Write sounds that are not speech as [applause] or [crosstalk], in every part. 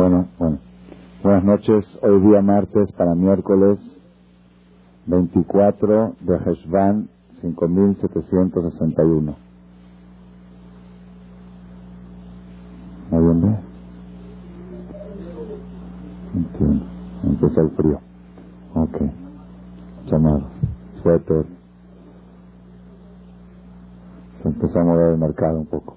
Bueno, bueno. Buenas noches. Hoy día martes para miércoles 24 de Heshvan 5761. ¿Noviembre? Entiendo. Empezó el frío. Ok. Llamados, suéter. Se empezó a mover el mercado un poco.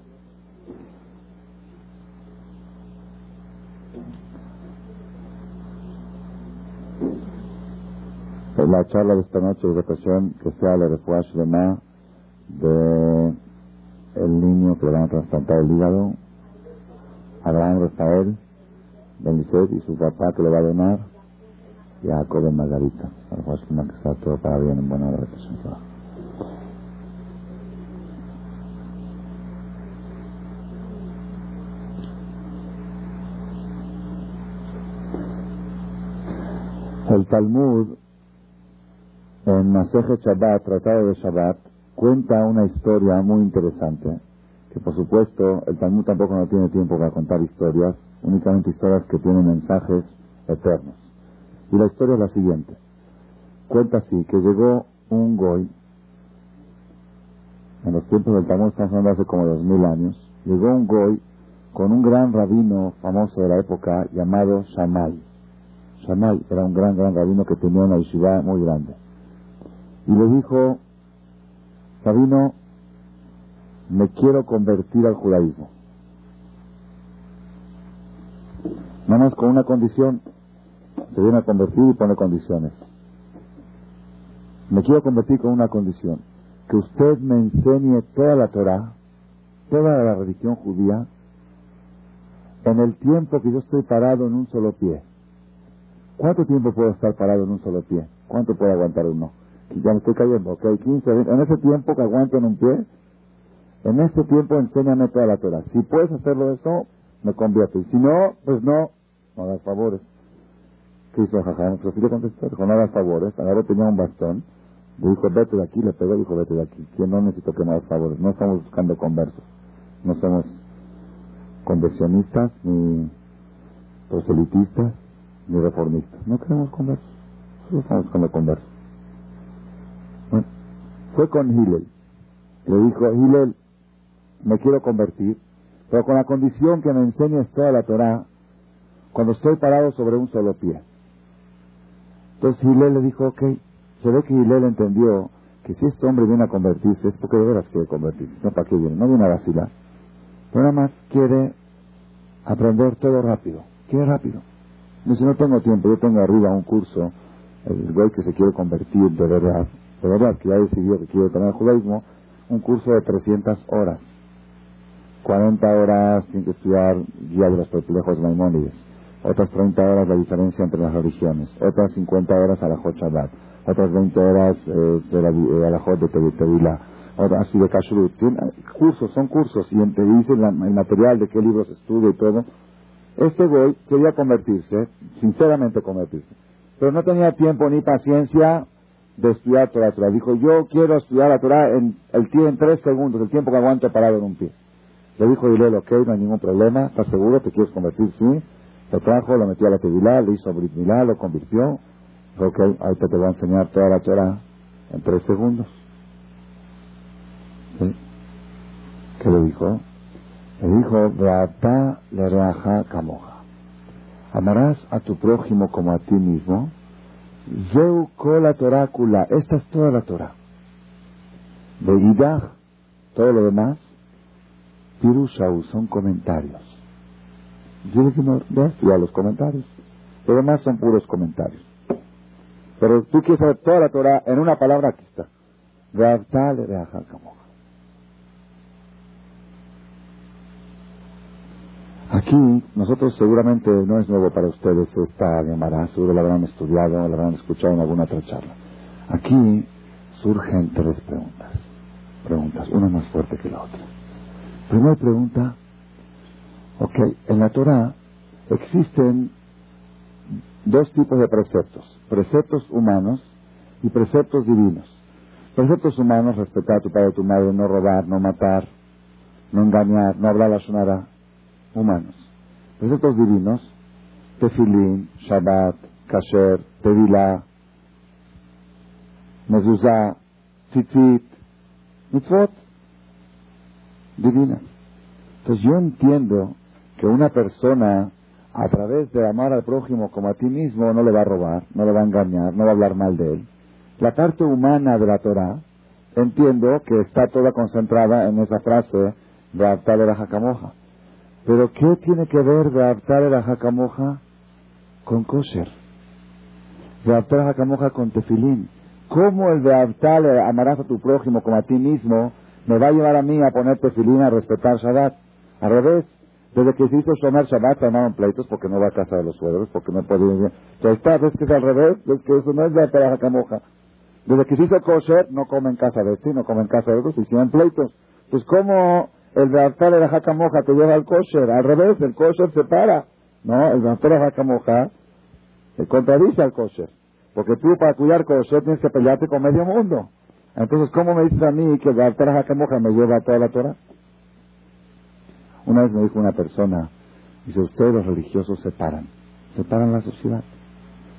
La charla de esta noche de ocasión que sea la de Ma de el niño que le van a trasplantar el hígado, Abraham Rafael, Benicet y su papá que le va a donar, y a Jacob en Margarita. De que sea todo para bien en buena hora El Talmud en Maseje Shabbat, Tratado de Shabbat, cuenta una historia muy interesante, que por supuesto el Talmud tampoco no tiene tiempo para contar historias, únicamente historias que tienen mensajes eternos. Y la historia es la siguiente. Cuenta así, que llegó un goy, en los tiempos del Talmud estamos hablando hace como dos mil años, llegó un goy con un gran rabino famoso de la época llamado Shammai. Shammai era un gran, gran rabino que tenía una yeshiva muy grande y le dijo, Sabino, me quiero convertir al judaísmo. Nada más con una condición, se viene a convertir y pone condiciones. Me quiero convertir con una condición, que usted me enseñe toda la Torah, toda la religión judía, en el tiempo que yo estoy parado en un solo pie. ¿Cuánto tiempo puedo estar parado en un solo pie? ¿Cuánto puede aguantar uno? Ya me estoy cayendo, ok, 15, en ese tiempo que aguanto en un pie, en ese tiempo enséñame toda la Torah. Si puedes hacerlo eso, me convierto. Y si no, pues no, no hagas favores. ¿Qué hizo Jajam? Pues así le contestó, dijo, no hagas favores. Tenía un bastón, le dijo, vete de aquí, le pegó, dijo, vete de aquí. Que no necesito que me hagas favores. No estamos buscando conversos. No somos conversionistas, ni proselitistas, ni reformistas. No queremos conversos. Solo estamos buscando conversos. Fue con Hillel. Le dijo, Hillel, me quiero convertir, pero con la condición que me enseñes toda la Torah cuando estoy parado sobre un solo pie. Entonces Hillel le dijo, ok, se ve que Hillel entendió que si este hombre viene a convertirse es porque de veras quiere convertirse, no para qué viene, no viene a vacilar. Pero nada más quiere aprender todo rápido, quiere rápido. Dice, no tengo tiempo, yo tengo arriba un curso, el güey que se quiere convertir de verdad, que ya decidió que quiere tomar el judaísmo, un curso de 300 horas. 40 horas tiene que estudiar guía de los perplejos Maimónides. Otras 30 horas la diferencia entre las religiones. Otras 50 horas a la Shabbat. Otras 20 horas eh, de la eh, Alajot de Tevila. Así de Kashrut. cursos, son cursos. Y te dicen el material de qué libros estudia y todo. Este güey quería convertirse, sinceramente convertirse. Pero no tenía tiempo ni paciencia de estudiar Torah. Torah. Dijo, yo quiero estudiar la Torah en, el tiempo, en tres segundos, el tiempo que aguanto parado en un pie. Le dijo Hilel, ok, no hay ningún problema, ¿estás seguro? ¿Te quieres convertir? Sí. Lo trajo, lo metió a la Tevilá, le hizo Brit Milá, lo convirtió. Dijo, ok, ahorita te voy a enseñar toda la Torah en tres segundos. ¿Sí? ¿Qué le dijo? Le dijo, Beata le reaja camoja. Amarás a tu prójimo como a ti mismo Zeu la Torah kula. Esta es toda la Torah. Beidach, todo lo demás, Pirushau, son comentarios. Yo dije, no, ya los comentarios. Lo demás son puros comentarios. Pero tú quieres saber toda la Torah en una palabra, aquí está. Aquí, nosotros seguramente no es nuevo para ustedes esta llamará, seguro la habrán estudiado, la habrán escuchado en alguna otra charla. Aquí surgen tres preguntas. Preguntas, una más fuerte que la otra. Primera pregunta, ok, en la Torah existen dos tipos de preceptos, preceptos humanos y preceptos divinos. Preceptos humanos, respetar a tu padre y a tu madre, no robar, no matar, no engañar, no hablar la sonara humanos. Preceptos divinos, tefilín, Shabbat, kasher, tevilá, mezuzá, tzitzit, mitzvot, divina. Entonces yo entiendo que una persona a través de amar al prójimo como a ti mismo no le va a robar, no le va a engañar, no va a hablar mal de él. La parte humana de la Torah, entiendo que está toda concentrada en esa frase de Abtal el Hacamoja. Pero ¿qué tiene que ver de Abtal el Hacamoja con kosher? Abtal el Hacamoja con tefilín. ¿Cómo el de Abtal amarás a tu prójimo como a ti mismo me va a llevar a mí a poner tefilín a respetar Shabbat? Al revés, desde que se hizo Shomer Shabbat se armaron pleitos porque no va a casa de los suegros, porque no puede ir. Entonces está, ves que es al revés, ves que eso no es de la camoja. Desde que se hizo kosher, no come en casa de este, no come en casa de otros, hicieron pleitos. Pues ¿cómo el de la jacamoja te lleva al kosher? Al revés, el kosher se para. No, el de la jacamoja se contradice al kosher. Porque tú para cuidar kosher tienes que pelearte con medio mundo. Entonces, ¿cómo me dices a mí que el de la jacamoja me lleva a toda la Torah? Una vez me dijo una persona, dice, ustedes los religiosos separan, separan la sociedad.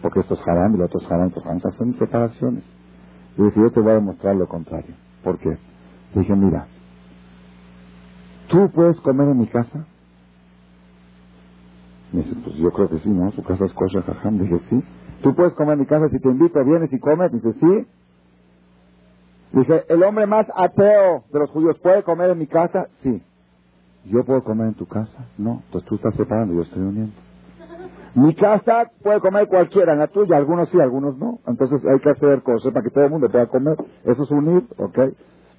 Porque estos haram y los otros haram, estos haram, son separaciones. Y dije, yo te voy a demostrar lo contrario. ¿Por qué? dije, mira, ¿tú puedes comer en mi casa? Me dice, pues yo creo que sí, ¿no? Su casa es kosher jajam. Dije, sí. ¿Tú puedes comer en mi casa si te invito, vienes y comes? Dice, sí. Dije, ¿el hombre más ateo de los judíos puede comer en mi casa? Sí. ¿Yo puedo comer en tu casa? No. Entonces tú estás separando, yo estoy uniendo. [laughs] Mi casa puede comer cualquiera, en la tuya, algunos sí, algunos no. Entonces hay que hacer cosas para que todo el mundo pueda comer. Eso es unir, ¿ok?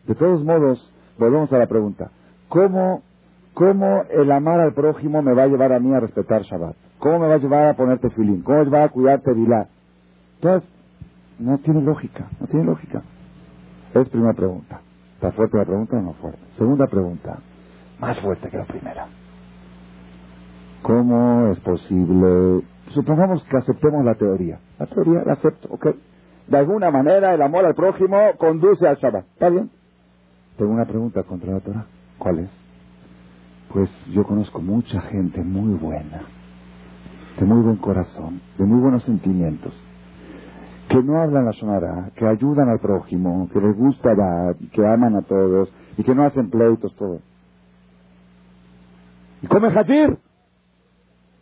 De todos modos, volvemos a la pregunta. ¿Cómo, ¿Cómo el amar al prójimo me va a llevar a mí a respetar Shabbat? ¿Cómo me va a llevar a ponerte filín? ¿Cómo me va a cuidarte Vilá? Entonces, no tiene lógica, no tiene lógica. Es primera pregunta. ¿Está fuerte la pregunta o no fuerte? Segunda pregunta más fuerte que la primera. ¿Cómo es posible? Supongamos que aceptemos la teoría. La teoría la acepto, ¿ok? De alguna manera el amor al prójimo conduce al Shabbat. ¿Está bien? Tengo una pregunta contra la Torah. ¿Cuál es? Pues yo conozco mucha gente muy buena, de muy buen corazón, de muy buenos sentimientos, que no hablan la sonará, que ayudan al prójimo, que les gusta dar, que aman a todos y que no hacen pleitos, todo y come hajir,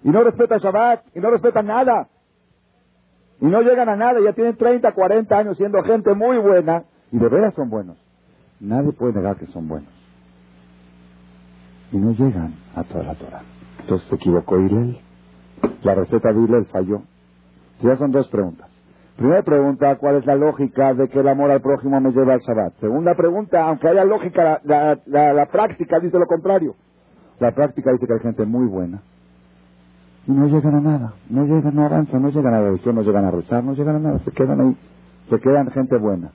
y no respeta Shabbat, y no respeta nada, y no llegan a nada, ya tienen 30, 40 años siendo gente muy buena, y de veras son buenos. Nadie puede negar que son buenos. Y no llegan a toda la Torah. Entonces se equivocó Hillel. La receta de Hillel falló. Ya son dos preguntas. Primera pregunta, ¿cuál es la lógica de que el amor al prójimo me lleva al Shabbat? Segunda pregunta, aunque haya lógica, la práctica dice lo contrario. La práctica dice que hay gente muy buena y no llegan a nada, no llegan, no avanzan, no llegan a la religión, no llegan a rezar, no llegan a nada, se quedan ahí, se quedan gente buena.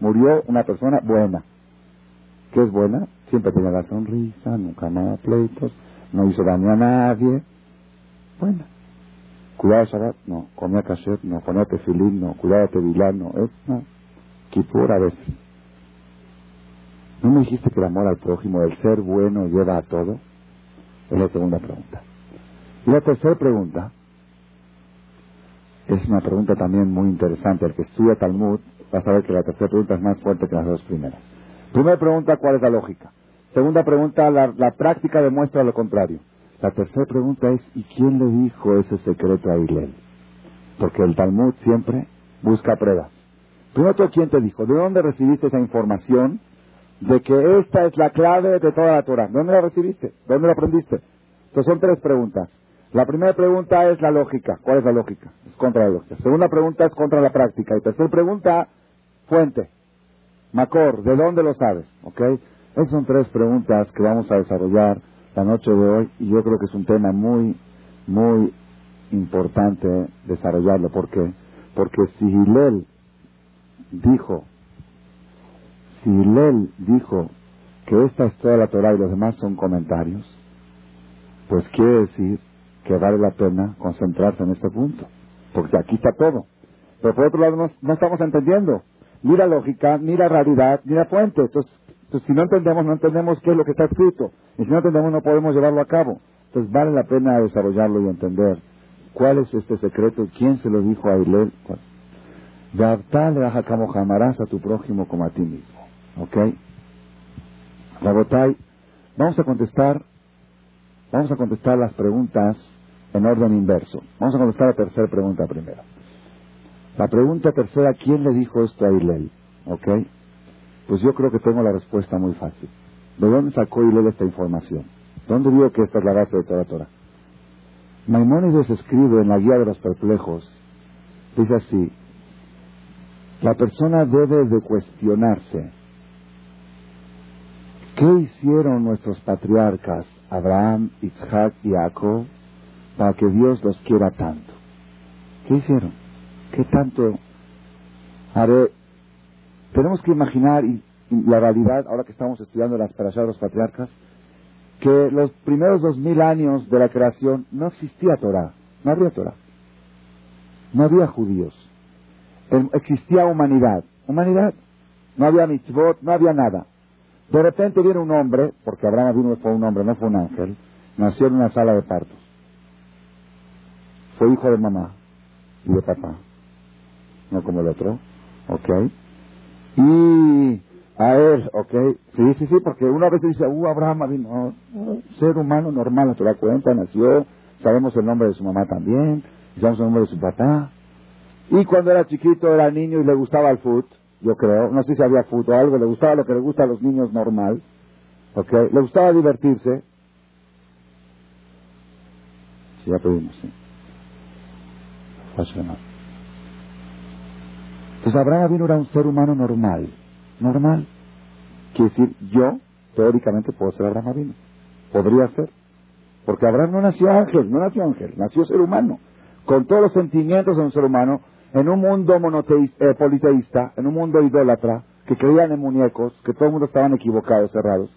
Murió una persona buena. ¿Qué es buena? Siempre tenía la sonrisa, nunca nada pleitos, no hizo daño a nadie. Buena. Cuidado Shabbat, no. Comía kasher, no. Ponía tefilín, no. Cuidado tevilán, no. Es, no. Kipur a veces. ¿No me dijiste que el amor al prójimo, el ser bueno, lleva a todo? Es la segunda pregunta. Y la tercera pregunta es una pregunta también muy interesante. El que estudia Talmud va a saber que la tercera pregunta es más fuerte que las dos primeras. Primera pregunta, ¿cuál es la lógica? Segunda pregunta, la, práctica demuestra lo contrario. La tercera pregunta es, ¿y quién le dijo ese secreto a Hillel? Porque el Talmud siempre busca pruebas. Primero, ¿quién te dijo? ¿De dónde recibiste esa información de que esta es la clave de toda la Torah. ¿Dónde la recibiste? ¿Dónde la aprendiste? Entonces son tres preguntas. La primera pregunta es la lógica. ¿Cuál es la lógica? Es contra la lógica. Segunda pregunta es contra la práctica. Y tercera pregunta, fuente. Macor, ¿de dónde lo sabes? ¿Ok? Esas son tres preguntas que vamos a desarrollar la noche de hoy y yo creo que es un tema muy, muy importante desarrollarlo. ¿Por qué? Porque si Hillel dijo si Hillel dijo que esta es toda la Torah y los demás son comentarios, pues quiere decir que vale la pena concentrarse en este punto, porque aquí está todo. Pero por otro lado no, estamos entendiendo ni la lógica, ni la realidad, ni la fuente. Entonces, si no entendemos, no entendemos qué es lo que está escrito. Y si no entendemos, no podemos llevarlo a cabo. Entonces vale la pena desarrollarlo y entender ¿Cuál es este secreto? ¿Quién se lo dijo a Hillel? De como jamarás a tu prójimo como a ti mismo. ¿Ok? Rabotai, vamos a contestar, vamos a contestar las preguntas en orden inverso. Vamos a contestar la tercera pregunta primero. La pregunta tercera, ¿quién le dijo esto a Hillel? ¿Ok? Pues yo creo que tengo la respuesta muy fácil. ¿De dónde sacó Hillel esta información? ¿Dónde vio que esta es la base de toda la Torah? Maimónides escribe en la Guía de los Perplejos, dice así, la persona debe de cuestionarse, ¿qué hicieron nuestros patriarcas, Abraham, Isaac y Jacob, para que Dios los quiera tanto? ¿Qué hicieron? ¿Qué tanto? Ver, tenemos que imaginar y, la realidad, ahora que estamos estudiando las parashas de los patriarcas, que los primeros dos mil años de la creación no existía Torah, no había Torah, no había judíos, existía humanidad, humanidad, no había mitzvot, no había nada. De repente viene un hombre, porque Abraham vino fue un hombre, no fue un ángel, nació en una sala de partos. Fue hijo de mamá y de papá, no como el otro, ¿ok? Y a él, ¿ok? Sí, sí, sí, porque una vez dice, uh, Abraham vino, ser humano normal, te la cuenta, nació, sabemos el nombre de su mamá también, sabemos el nombre de su papá. Y cuando era chiquito, era niño y le gustaba el fútbol, yo creo, no sé si había fútbol o algo, le gustaba lo que le gusta a los niños normal, ¿ok? Le gustaba divertirse. Sí, ya pedimos, sí. Entonces Abraham vino era un ser humano normal normal. Quiere decir, yo, teóricamente, puedo ser Abraham Avino. Podría ser. Porque Abraham no nació ángel, no nació ángel, nació ser humano. Con todos los sentimientos de un ser humano, en un mundo monoteísta, eh, politeísta, en un mundo idólatra, que creían en muñecos, que todo el mundo estaban equivocados, cerrados.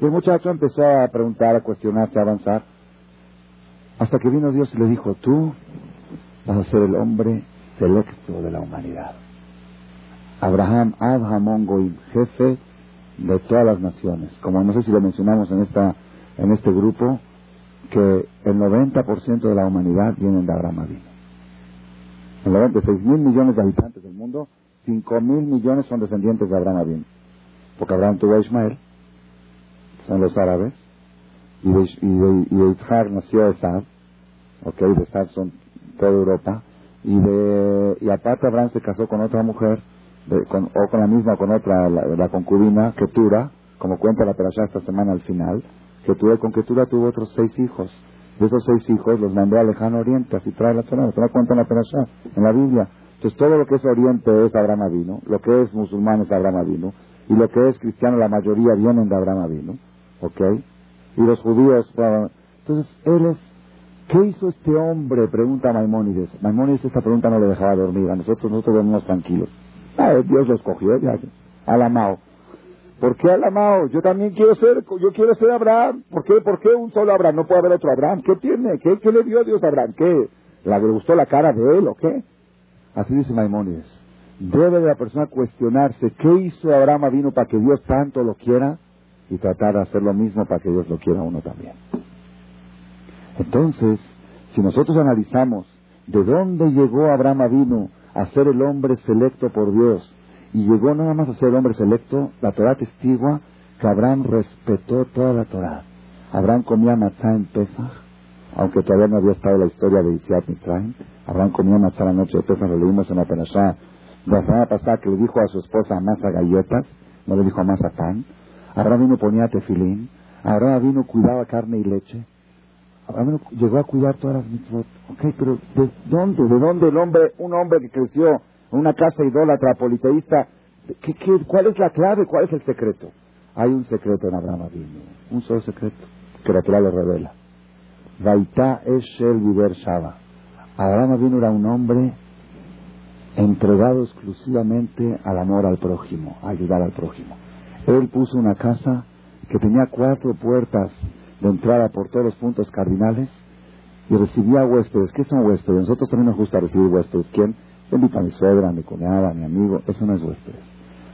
Y el muchacho empezó a preguntar, a cuestionarse, a avanzar. Hasta que vino Dios y le dijo, tú vas a ser el hombre selecto de la humanidad. Abraham Abraham Goim, jefe de todas las naciones. Como no sé si lo mencionamos en, esta, en este grupo, que el 90% de la humanidad vienen de Abraham Avino. El 96 mil millones de habitantes del mundo, 5 mil millones son descendientes de Abraham Avino. Porque Abraham tuvo a Ismael, son los árabes, y de, y nació Esad, ok, de Esad son toda Europa, y de y aparte Abraham se casó con otra mujer con, o con la misma con otra, la, concubina, Ketura, como cuenta la perashá esta semana al final, Ketura, con Ketura tuvo otros seis hijos. De esos seis hijos los mandó al lejano oriente, así trae la Torah, la cuenta en la perashá, en la Biblia. Entonces todo lo que es oriente es Abraham Avino, lo que es musulmán es Abraham Avino, y lo que es cristiano la mayoría vienen de Abraham Avino, ¿ok? Y los judíos, entonces él es ¿Qué hizo este hombre? Pregunta Maimónides. Maimónides esta pregunta no le dejaba dormir. A nosotros nosotros dormimos tranquilos. Ah, Dios lo escogió, ya, Alamao. ¿Por qué Alamao? Yo también quiero ser, yo quiero ser Abraham. ¿Por qué, ¿Por qué un solo Abraham? No puede haber otro Abraham. ¿Qué tiene? ¿Qué, le dio Dios a Abraham? ¿Qué? ¿Le gustó la cara de él o qué? Así dice Maimónides. Debe de la persona cuestionarse qué hizo Abraham vino para que Dios tanto lo quiera y tratar de hacer lo mismo para que Dios lo quiera a uno también. Entonces, si nosotros analizamos de dónde llegó Abraham vino a ser el hombre selecto por Dios. Y llegó nada más a ser el hombre selecto, la Torah testigua que Abraham respetó toda la Torah. Abraham comía matzah en Pesach, aunque todavía no había estado la historia de Yitziat Mitzrayim. Abraham comía matzah la noche de Pesach, lo leímos en la Perashá la semana pasada que le dijo a su esposa masa galletas, no le dijo masa pan. Abraham vino ponía tefilín. Abraham vino cuidaba carne y leche llegó a cuidar todas las mitzvot. Ok, pero ¿de dónde? ¿De dónde el hombre, un hombre que creció en una casa idólatra, politeísta, ¿qué, qué, cuál es la clave? ¿Cuál es el secreto? Hay un secreto en Abraham Avinu, un solo secreto, que la Torah lo revela. Vaita Eshel Viver Shaba. Abraham Avinu era un hombre entregado exclusivamente al amor al prójimo, a ayudar al prójimo. Él puso una casa que tenía cuatro puertas de entrada por todos los puntos cardinales y recibía huéspedes. ¿Qué son huéspedes? Nosotros también nos gusta recibir huéspedes. ¿Quién? Invita a mi suegra, a mi cuñada, a mi amigo. Eso no es huéspedes.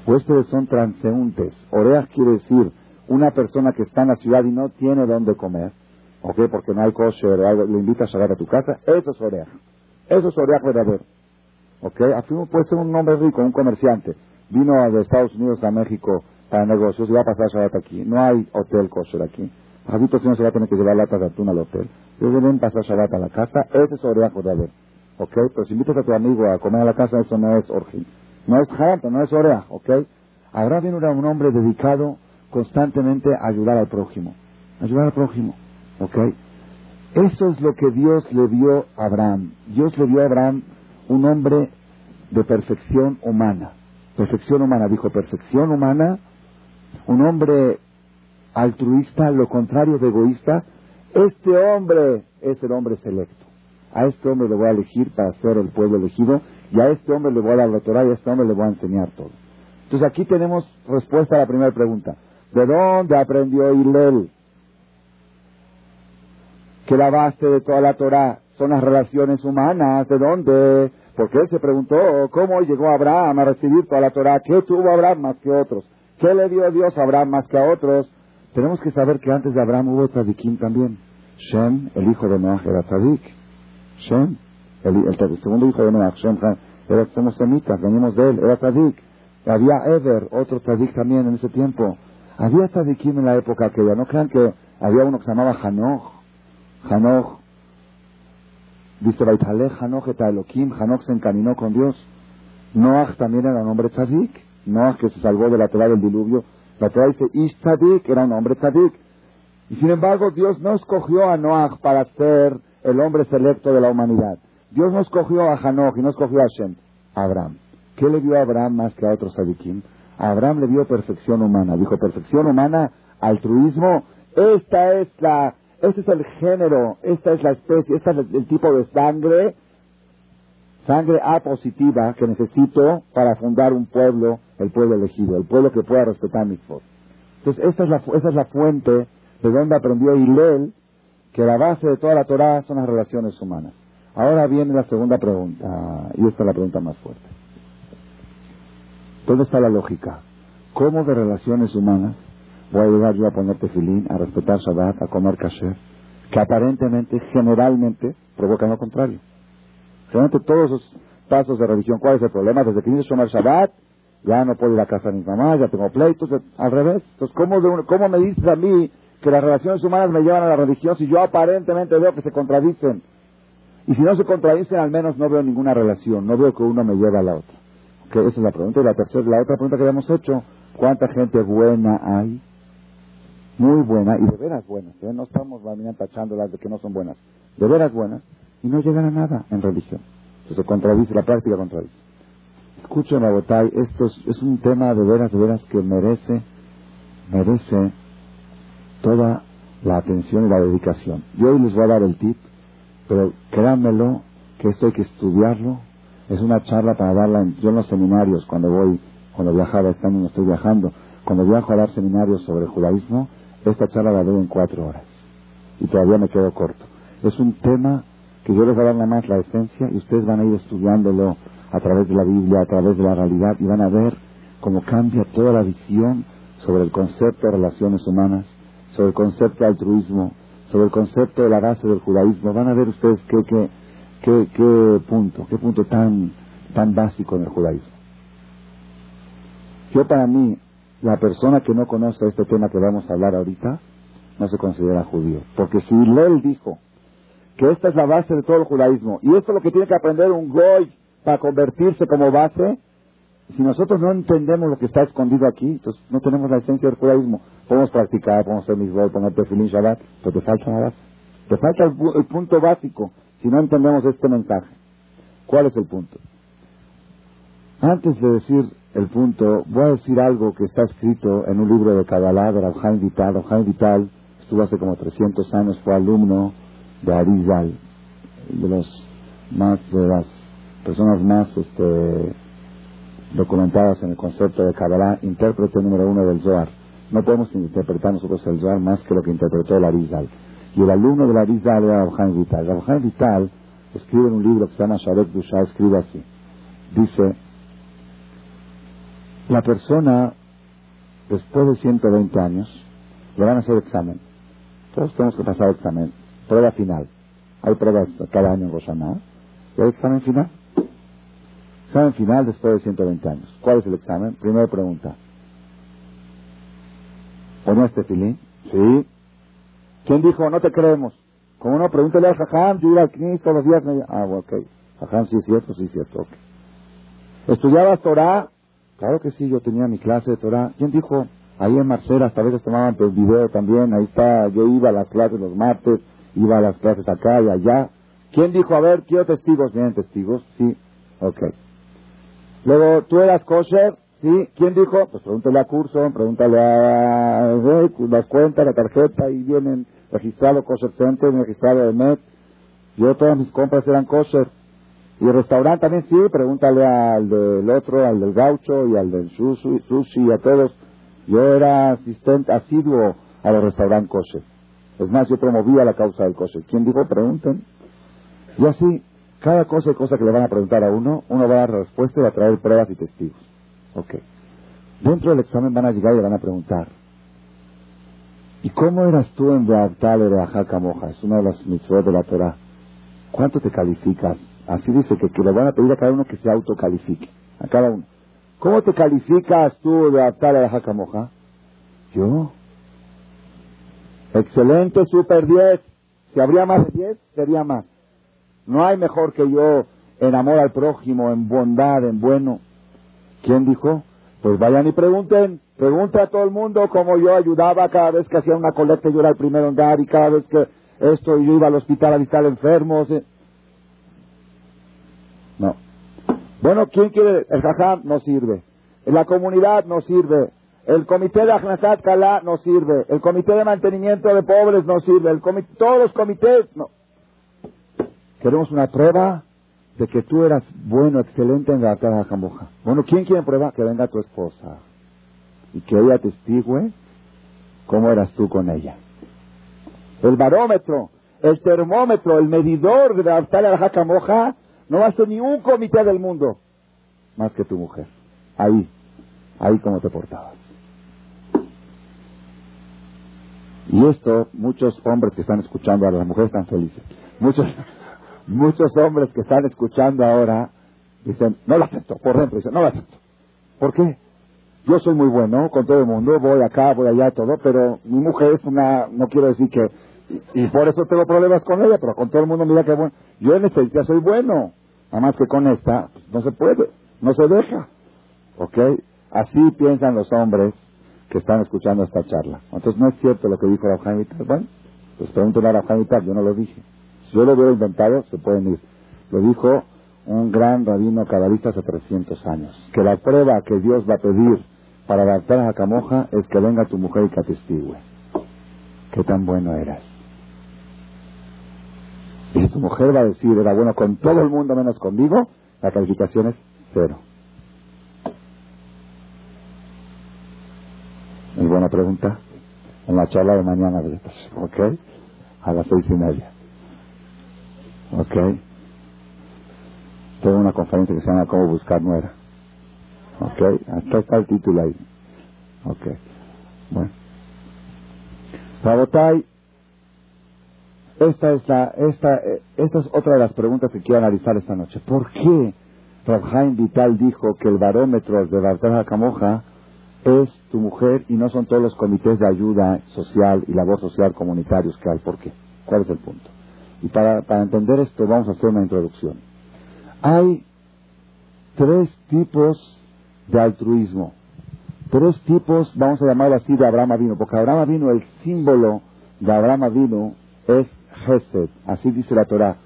Huéspedes son transeúntes. Oreas quiere decir una persona que está en la ciudad y no tiene dónde comer. ¿ok? Porque no hay kosher le invitas a Shabbat a tu casa, eso es oreja. Eso es oreja verdadero. ¿Ok? Así puede ser un hombre rico, un comerciante. Vino de Estados Unidos a México para negocios y va a pasar Shabbat aquí. No hay hotel kosher aquí. Si no se va a tener que llevar latas de atún al hotel. Ellos deben pasar Shabbat a la casa, ese es oreja verdadero. ¿Ok? Pero si invitas a tu amigo a comer a la casa, eso no es orgin. No es janta, no es oreja, ¿ok? Ahora viene un hombre dedicado constantemente a ayudar al prójimo. Ayudar al prójimo, ¿ok? Eso es lo que Dios le dio a Abraham. Dios le dio a Abraham un hombre de perfección humana. Perfección humana, dijo perfección humana, un hombre altruista, lo contrario de egoísta. Este hombre es el hombre selecto. A este hombre le voy a elegir para ser el pueblo elegido y a este hombre le voy a dar la Torah y a este hombre le voy a enseñar todo. Entonces aquí tenemos respuesta a la primera pregunta. ¿De dónde aprendió Hillel? Que la base de toda la Torah son las relaciones humanas. ¿De dónde? Porque él se preguntó cómo llegó Abraham a recibir toda la Torah. ¿Qué tuvo Abraham más que otros? ¿Qué le dio Dios a Abraham más que a otros? Tenemos que saber que antes de Abraham hubo tzadikim también. Shem, el hijo de Noah, era tzadik. Shem, el, segundo hijo de Noah, Shem, era, somos semitas, venimos de él, era tzadik. Había Eber, otro tzadik también en ese tiempo. Había tzadikim en la época aquella. No crean que había uno que se llamaba Hanoch. Hanoch. Dice Baitale, Hanoch eta Elohim. Hanoch se encaminó con Dios. Noach también era un hombre tzadik. Noach que se salvó de la Torah del diluvio. La Torah dice Ish tzadik, era un hombre tzadik. Y sin embargo, Dios no escogió a Noach para ser el hombre selecto de la humanidad. Dios no escogió a Hanoch y no escogió a Shem. Abraham. ¿Qué le dio a Abraham más que a otros tzadikim? A Abraham le dio perfección humana. Dijo, perfección humana, altruismo. Esta es la, este es el género, esta es la especie, este es el, tipo de sangre, sangre A positiva que necesito para fundar un pueblo, el pueblo elegido, el pueblo que pueda respetar mi voz. Entonces, esta es la, esa es la fuente de donde aprendió Hillel que la base de toda la Torah son las relaciones humanas. Ahora viene la segunda pregunta, y esta es la pregunta más fuerte. ¿Dónde está la lógica? ¿Cómo de relaciones humanas voy a llegar yo a poner tefilín, a respetar Shabbat, a comer kasher, que aparentemente, generalmente, provocan lo contrario? Generalmente todos los pasos de religión, ¿cuál es el problema? Desde que inicio Shabbat, ya no puedo ir a casa de mis mamás, ya tengo pleitos, al revés. Entonces, ¿cómo, de ¿cómo me dices a mí que las relaciones humanas me llevan a la religión si yo aparentemente veo que se contradicen? Y si no se contradicen, al menos no veo ninguna relación, no veo que uno me lleva a la otra que esa es la pregunta. Y la tercera, la otra pregunta que habíamos hecho, ¿cuánta gente buena hay? Muy buena, y de veras buenas, ¿eh? no estamos tachando las de que no son buenas, de veras buenas, y no llegan a nada en religión. Entonces se contradice, la práctica contradice. Escuchen, Botay, esto es, es un tema de veras, de veras que merece, merece toda la atención y la dedicación. Yo hoy les voy a dar el tip, pero créanmelo que esto hay que estudiarlo es una charla para darla en, yo en los seminarios, cuando voy, cuando viajaba, este año no estoy viajando, cuando viajo a dar seminarios sobre judaísmo, esta charla la doy en cuatro horas. Y todavía me quedo corto. Es un tema que yo les voy a dar nada más la esencia y ustedes van a ir estudiándolo a través de la Biblia, a través de la realidad y van a ver cómo cambia toda la visión sobre el concepto de relaciones humanas, sobre el concepto de altruismo, sobre el concepto de la base del judaísmo. Van a ver ustedes qué, qué, ¿Qué, qué punto, qué punto tan, tan básico en el judaísmo? Yo para mí, la persona que no conoce este tema que vamos a hablar ahorita, no se considera judío. Porque si él dijo que esta es la base de todo el judaísmo, y esto es lo que tiene que aprender un goy para convertirse como base, si nosotros no entendemos lo que está escondido aquí, entonces no tenemos la esencia del judaísmo. Podemos practicar, podemos hacer misbol, poner tefilín, shabbat, pero te falta nada. Te falta el punto básico si no entendemos este mensaje. ¿Cuál es el punto? Antes de decir el punto, voy a decir algo que está escrito en un libro de Kabbalah de Rabjaim Vital. Rabjaim Vital estuvo hace como 300 años, fue alumno de Arizal, de los más, de las personas más este, documentadas en el concepto de Kabbalah, intérprete número uno del Zohar. No podemos interpretar nosotros el Zohar más que lo que interpretó el Arizal. Y el alumno de la Rizal era Rabjaim Vital. Rabjaim Vital escribe en un libro que se llama Sharek Dusha, escribe así. Dice, la persona, después de 120 años, le van a hacer examen. Todos tenemos que pasar examen. Prueba final. Hay pruebas cada año en Roshaná. Y hay examen final. Examen final después de 120 años. ¿Cuál es el examen? Primera pregunta. ¿O no este filín? Sí. ¿Quién dijo, no te creemos? ¿Cómo no? Pregúntale a Jajam, yo iba al CNIS todos los días. Ah, ok. Jajam, sí es cierto, sí es cierto. Okay. ¿Estudiabas Torah? Claro que sí, yo tenía mi clase de Torah. ¿Quién dijo? Ahí en Marcela, hasta a veces tomaban el video también, ahí está, yo iba a las clases los martes, iba a las clases acá y allá. ¿Quién dijo, a ver, quiero testigos? ¿Vienen testigos? Sí, ok. Luego, ¿tú eras kosher? Sí. ¿Quién dijo? Pues pregúntale a Curso, pregúntale a las cuentas, la tarjeta, y vienen registrado kosher center, registrado de net. Yo todas mis compras eran kosher. Y el restaurante también sí, pregúntale al del otro, al del gaucho y al del sushi, sushi y a todos. Yo era asistente asiduo a los restaurantes kosher. Es más, yo promovía la causa del kosher. ¿Quién dijo? Pregunten. Y así, cada cosa y cosa que le van a preguntar a uno, uno va a dar respuesta y va a traer pruebas y testigos. Ok. Dentro del examen van a llegar y le van a preguntar. ¿Y cómo eras tú en Beabtal de Ajaca Moja? Es una de las mitzvot de la Torah. ¿Cuánto te calificas? Así dice que, que le van a pedir a cada uno que se autocalifique. A cada uno. ¿Cómo te calificas tú de adaptar a la jacamoja? Yo. Excelente, super 10. Si habría más de 10, sería más. No hay mejor que yo en amor al prójimo, en bondad, en bueno. ¿Quién dijo? Pues vayan y pregunten. Pregunta a todo el mundo cómo yo ayudaba cada vez que hacía una colecta, yo era el primero en dar y cada vez que esto yo iba al hospital a visitar enfermos. Eh. No. Bueno, ¿quién quiere? El jajam no sirve. La comunidad no sirve. El comité de Ajnasat Kala no sirve. El comité de mantenimiento de pobres no sirve. El todos los comités no. Queremos una prueba de que tú eras bueno, excelente en la Jamoja. Bueno, ¿quién quiere prueba? Que venga tu esposa. Y que ella testigue cómo eras tú con ella. El barómetro, el termómetro, el medidor de la Jamoja no vas a ni un comité del mundo más que tu mujer. Ahí, ahí cómo te portabas. Y esto, muchos hombres que están escuchando ahora, las mujeres están felices. Muchos, muchos hombres que están escuchando ahora dicen, no lo acepto, por ejemplo, dicen, no lo acepto. ¿Por qué? Yo soy muy bueno con todo el mundo, voy acá, voy allá, todo, pero mi mujer es una, no quiero decir que, y, por eso tengo problemas con ella, pero con todo el mundo mira que bueno. Yo en esta ya soy bueno, nada más que con esta no se puede, no se deja. ¿Ok? Así piensan los hombres que están escuchando esta charla. Entonces no es cierto lo que dijo Vital. Bueno, pues pregúntenle a Vital, yo no lo dije. Yo lo hubiera inventado, se pueden ir. Lo dijo un gran rabino cabalista hace 300 años. Que la prueba que Dios va a pedir para adaptar a Camoja es que venga tu mujer y que atestigue. Qué tan bueno eras. Y si tu mujer va a decir, era bueno con todo el mundo menos conmigo, la calificación es cero. Muy buena pregunta. En la charla de mañana, ¿ok? A las seis y media. ¿Ok? Tengo una conferencia que se llama Cómo buscar nuera. ¿Ok? Hasta está el título ahí. ¿Ok? Bueno. Rabotay, esta es, la, esta, esta es otra de las preguntas que quiero analizar esta noche. ¿Por qué Rabhaim Vital dijo que el barómetro de Bartara Camoja es tu mujer y no son todos los comités de ayuda social y labor social comunitarios que hay? ¿Por qué? ¿Cuál es el punto? Y para, para entender esto vamos a hacer una introducción. Hay tres tipos de altruismo. Tres tipos, vamos a llamarlo así, de Abraham vino, porque Abraham vino, el símbolo de Abraham vino es Gesed, así dice la Torah.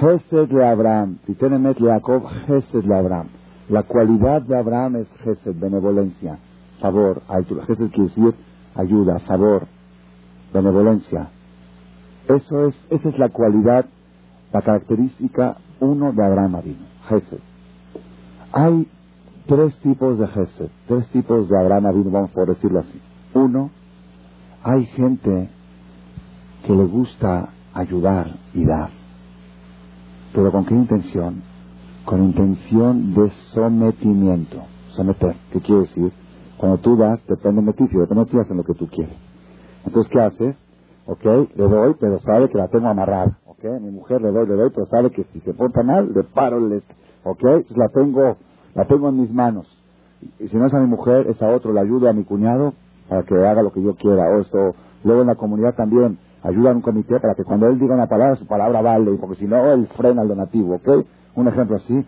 Gesed de Abraham, Titenemet Jacob, Gesed de Abraham. La cualidad de Abraham es Gesed, benevolencia, favor, altura. Gesed quiere decir ayuda, favor, benevolencia. Eso es, esa es la cualidad, la característica uno de Abraham vino, Gesed. Hay tres tipos de Gesed, tres tipos de Abraham vino, vamos por decirlo así. Uno, hay gente que le gusta ayudar y dar. ¿Pero con qué intención? Con intención de sometimiento. Someter, ¿qué quiere decir? Cuando tú das, depende de ti, depende de ti, hacen lo que tú quieres. Entonces, ¿qué haces? ¿Ok? Le doy, pero sabe que la tengo amarrada, ¿ok? Mi mujer le doy, le doy, pero sabe que si se porta mal, le paro el... ¿ok? la tengo, la tengo en mis manos. Y si no es a mi mujer, es a otro, le ayudo a mi cuñado para que haga lo que yo quiera. O esto, luego en la comunidad también, ayuda a un comité para que cuando él diga una palabra, su palabra vale, porque si no, él frena el donativo, ¿ok? Un ejemplo así.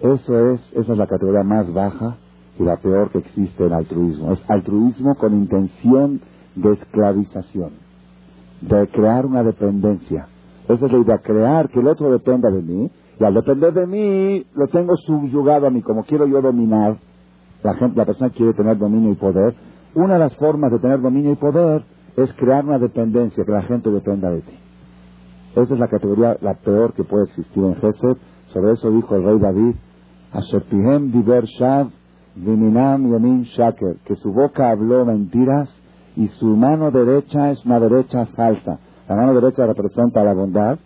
Eso es, esa es la categoría más baja y la peor que existe en altruismo. Es altruismo con intención de esclavización, de crear una dependencia. Esa es la idea, crear que el otro dependa de mí, y al depender de mí, lo tengo subyugado a mí, como quiero yo dominar. La, gente, la persona quiere tener dominio y poder. Una de las formas de tener dominio y poder es crear una dependencia, que la gente dependa de ti. Esa es la categoría, la peor que puede existir en Jesús. Sobre eso dijo el rey David, Asherpihem diver shav viminam yamin shaker, que su boca habló mentiras y su mano derecha es una derecha falsa. La mano derecha representa la bondad.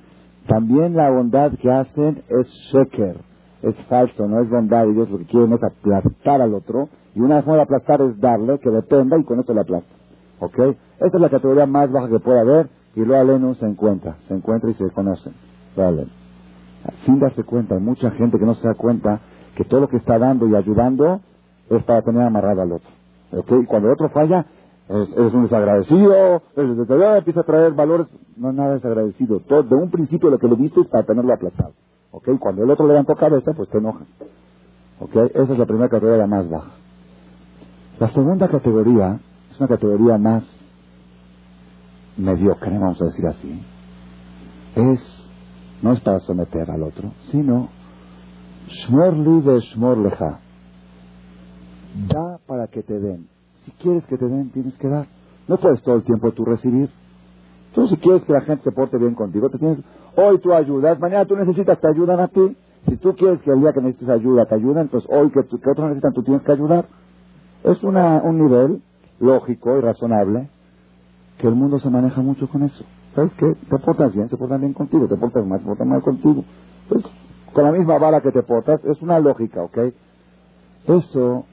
También la bondad que hacen es sheker, es falso, no es bondad. Ellos lo que quieren es aplastar al otro. Y una forma de aplastar es darle, que dependa, y con eso le aplastan. ¿Ok? Esta es la categoría más baja que puede haber. Y luego Alenu se encuentra, se encuentra y se conocen. Vale. Sin darse cuenta, hay mucha gente que no se da cuenta que todo lo que está dando y ayudando es para tener amarrado al otro. ¿Ok? Y cuando el otro falla, es, un desagradecido, empieza a traer valores, no es nada desagradecido. Todo, de un principio lo que le diste es para tenerlo aplastado. ¿Ok? Cuando el otro levantó cabeza, pues te enoja. ¿Ok? Esa es la primera categoría, más baja. La segunda categoría es una categoría más mediocre, vamos a decir así. Es, no es para someter al otro, sino Shmor li de shmor leja. Da para que te den. Si quieres que te den, tienes que dar. No puedes todo el tiempo tú recibir. Tú si quieres que la gente se porte bien contigo, te tienes, hoy tú ayudas, mañana tú necesitas, te ayudan a ti. Si tú quieres que el día que necesites ayuda te ayuden, pues hoy que, que otros necesitan, tú tienes que ayudar. Es una, un nivel lógico y razonable que el mundo se maneja mucho con eso. ¿Sabes qué? Te portas bien, se portan bien contigo, te portas mal, se portan mal contigo. Pues con la misma bala que te portas, es una lógica, ¿ok? Eso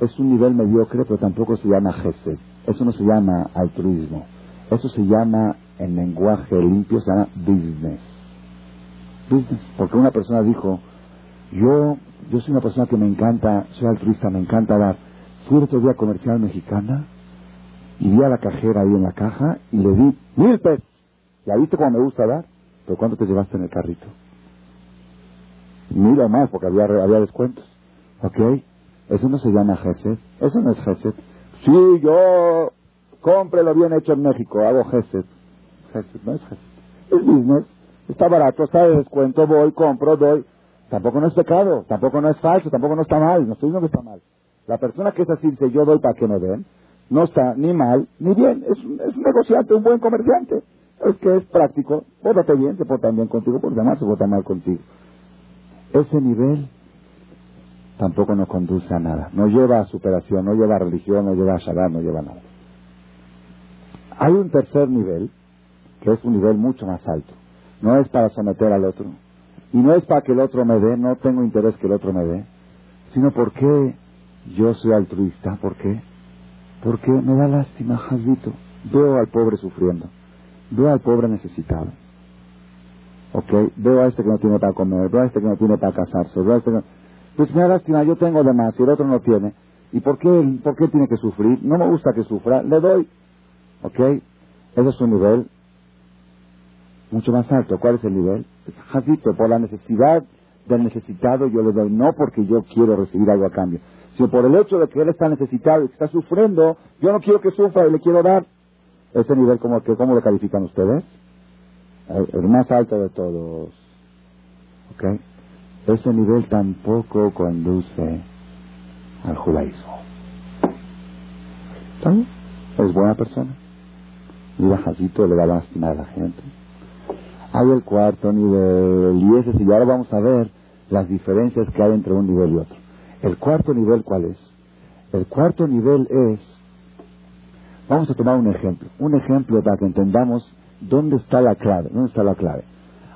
es un nivel mediocre, pero tampoco se llama gesed. Eso no se llama altruismo. Eso se llama, en lenguaje limpio, se llama business. Business. Porque una persona dijo, yo, yo soy una persona que me encanta, soy altruista, me encanta dar. Fui otro día comercial mexicana y vi a la cajera ahí en la caja y le di mil pesos. ¿Ya viste cómo me gusta dar? ¿Pero cuánto te llevaste en el carrito? mil más, porque había, había descuentos. ¿Ok? Eso no se llama Gesed. Eso no es Gesed. Sí, yo compre lo bien hecho en México, hago Gesed. Gesed no es Gesed. Es business. Está barato, está de descuento, voy, compro, doy. Tampoco no es pecado, tampoco no es falso, tampoco no está mal. No estoy diciendo que está mal. La persona que es así dice yo doy para que me den, no está ni mal ni bien. Es, es un negociante, un buen comerciante. Es que es práctico. Pórtate bien, se portan bien contigo, por demás se portan mal contigo. Ese nivel tampoco nos conduce a nada. No lleva a superación, no lleva a religión, no lleva a Shabbat, no lleva a nada. Hay un tercer nivel, que es un nivel mucho más alto. No es para someter al otro. Y no es para que el otro me dé, no tengo interés que el otro me dé. Sino porque yo soy altruista. ¿Por qué? Porque me da lástima, Jazito. Veo al pobre sufriendo. Veo al pobre necesitado. Ok, veo a este que no tiene para comer, veo a este que no tiene para casarse, veo a este que... Pues me lástima, yo tengo de más y el otro no tiene. ¿Y por qué, por qué tiene que sufrir? No me gusta que sufra, le doy. ¿Ok? Ese es un nivel mucho más alto. ¿Cuál es el nivel? Es por la necesidad del necesitado yo le doy, no porque yo quiero recibir algo a cambio, sino por el hecho de que él está necesitado y que está sufriendo, yo no quiero que sufra y le quiero dar. Ese nivel, ¿cómo, cómo lo califican ustedes? el más alto de todos. ¿Ok? Ese nivel tampoco conduce al judaísmo. ¿Está Es buena persona. Y bajacito le da lástima a la gente. Hay el cuarto nivel y ese y ahora vamos a ver las diferencias que hay entre un nivel y otro. El cuarto nivel, ¿cuál es? El cuarto nivel es, vamos a tomar un ejemplo, un ejemplo para que entendamos ¿Dónde está la clave? ¿Dónde está la clave?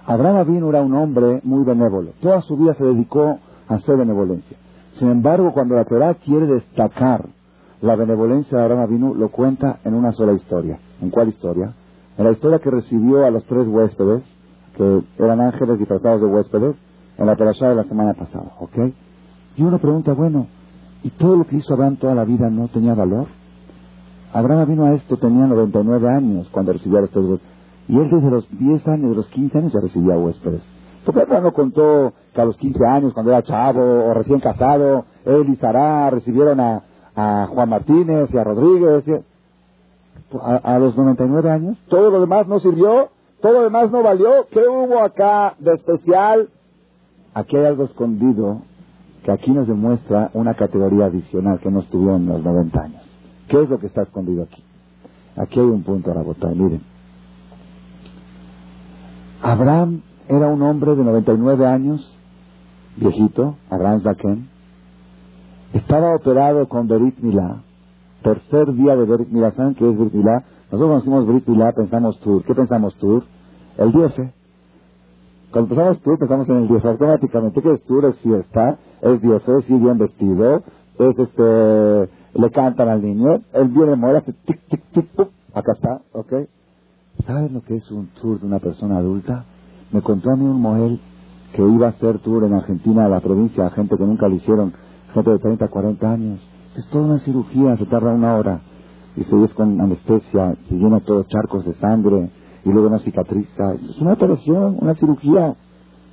Abraham Avinu era un hombre muy benévolo. Toda su vida se dedicó a hacer benevolencia. Sin embargo, cuando la Torah quiere destacar la benevolencia de Abraham Avinu, lo cuenta en una sola historia. ¿En cuál historia? En la historia que recibió a los tres huéspedes, que eran ángeles disfrazados de huéspedes, en la perashá de la semana pasada, ¿ok? Y uno pregunta, bueno, ¿y todo lo que hizo Abraham toda la vida no tenía valor? Abraham vino a esto, tenía 99 años cuando recibió a los tres huéspedes. Y él desde los 10 años, los 15 años ya recibía huéspedes. Porque Abraham no contó que a los 15 años, cuando era chavo o recién casado, él y Sara recibieron a, a Juan Martínez y a Rodríguez. A, a, los 99 años, todo lo demás no sirvió, todo lo demás no valió. ¿Qué hubo acá de especial? Aquí hay algo escondido que aquí nos demuestra una categoría adicional que no estuvo en los 90 años. ¿Qué es lo que está escondido aquí? Aquí hay un punto, Rabotay, miren. Abraham era un hombre de 99 años, viejito, Abraham Zaken, estaba operado con Berit Milá, tercer día de Berit Milá, ¿saben qué es Berit Milá? Nosotros conocimos Berit Milá, pensamos Tur. ¿Qué pensamos Tur? El 10. Cuando pensamos Tur, pensamos en el 10. Automáticamente, ¿qué es Tur? Es fiesta, es 10, es bien vestido, es este, le cantan al niño, él viene, muere, hace tic, tic, tic, tic, acá está, ¿ok? ¿Saben lo que es un tour de una persona adulta? Me contó a mí un Moel que iba a hacer tour en Argentina, a la provincia, a gente que nunca lo hicieron, gente de 30, 40 años. Es toda una cirugía, se tarda una hora. Y se es con anestesia, se llena todos charcos de sangre, y luego no cicatriza. Es una operación, una cirugía.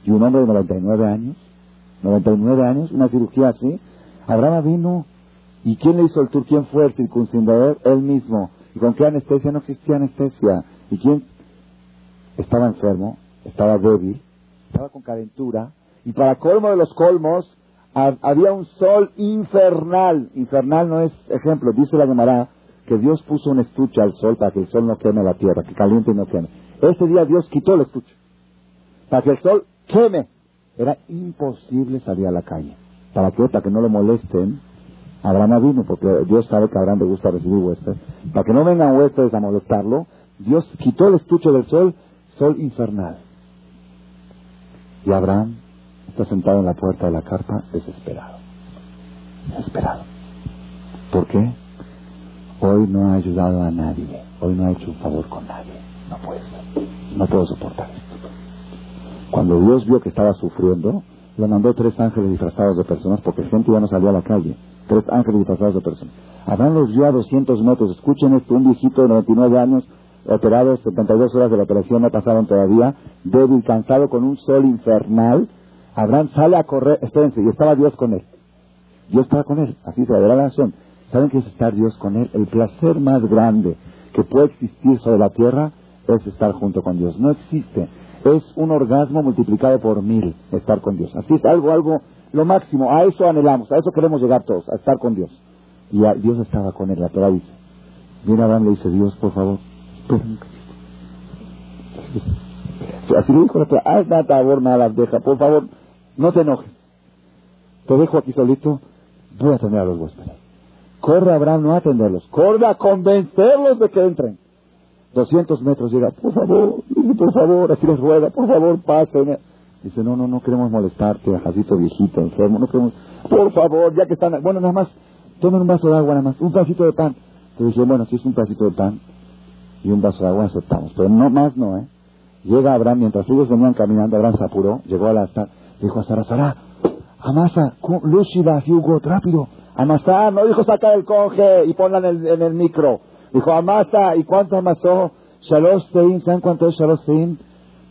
Y un hombre de 99 años, 99 años, una cirugía así. Abraham vino, ¿y quién le hizo el tour? ¿Quién fue el circuncidador? Él mismo. ¿Y con qué anestesia? No existía anestesia. ¿Y quién estaba enfermo? Estaba débil, estaba con calentura. Y para colmo de los colmos, había un sol infernal. Infernal no es ejemplo, dice la Gemara que Dios puso un estuche al sol para que el sol no queme la tierra, que caliente y no queme. Ese día Dios quitó el estuche para que el sol queme. Era imposible salir a la calle. ¿Para qué? Para que no lo molesten. Abraham vino, porque Dios sabe que a Abraham le gusta recibir huéspedes. Para que no vengan huéspedes a molestarlo, Dios quitó el estuche del sol, sol infernal. Y Abraham está sentado en la puerta de la carpa desesperado. Desesperado. ¿Por qué? Hoy no ha ayudado a nadie. Hoy no ha hecho un favor con nadie. No puede ser. No puedo soportar esto. Cuando Dios vio que estaba sufriendo, le mandó tres ángeles disfrazados de personas porque gente ya no salió a la calle. Tres ángeles disfrazados de personas. Abraham los vio a 200 metros. Escuchen esto, un viejito de 99 años, operado 72 horas de la operación, no pasaron todavía, débil, cansado, con un sol infernal. Abraham sale a correr, espérense, y estaba Dios con él. Dios estaba con él, así se la nación. ¿Saben qué es estar Dios con él? El placer más grande que puede existir sobre la tierra es estar junto con Dios. No existe. Es un orgasmo multiplicado por mil estar con Dios. Así es algo, algo, lo máximo. A eso anhelamos, a eso queremos llegar todos, a estar con Dios. Y Dios estaba con él, la Torah dice. Viene Abraham le dice, Dios, por favor, Así le dijo la Torah, haz nada, deja, por favor, no te enojes. Te dejo aquí solito, voy a atender a los huéspedes. Corre Abraham no a atenderlos, corre a convencerlos de que entren. 200 metros llega, por favor, por favor, así les ruega, por favor, pasen. Dice, no, no, no queremos molestarte, ajacito viejito, enfermo, no queremos, por favor, ya que están, bueno, nada más, tomen un vaso de agua, nada más, un pedacito de pan. Te dije, bueno, si es un pedacito de pan y un vaso de agua, aceptamos, pero no más no, ¿eh? Llega Abraham, mientras ellos venían caminando, Abraham se apuró, llegó a la dijo a Sara, Sara, amasa, Lushiba, Hugo, rápido, amasar, no dijo saca el conge y ponla en el, en el micro, dijo amasa, ¿y cuánto amasó? Shalosh Sein, ¿saben cuánto es Shalosh Sein?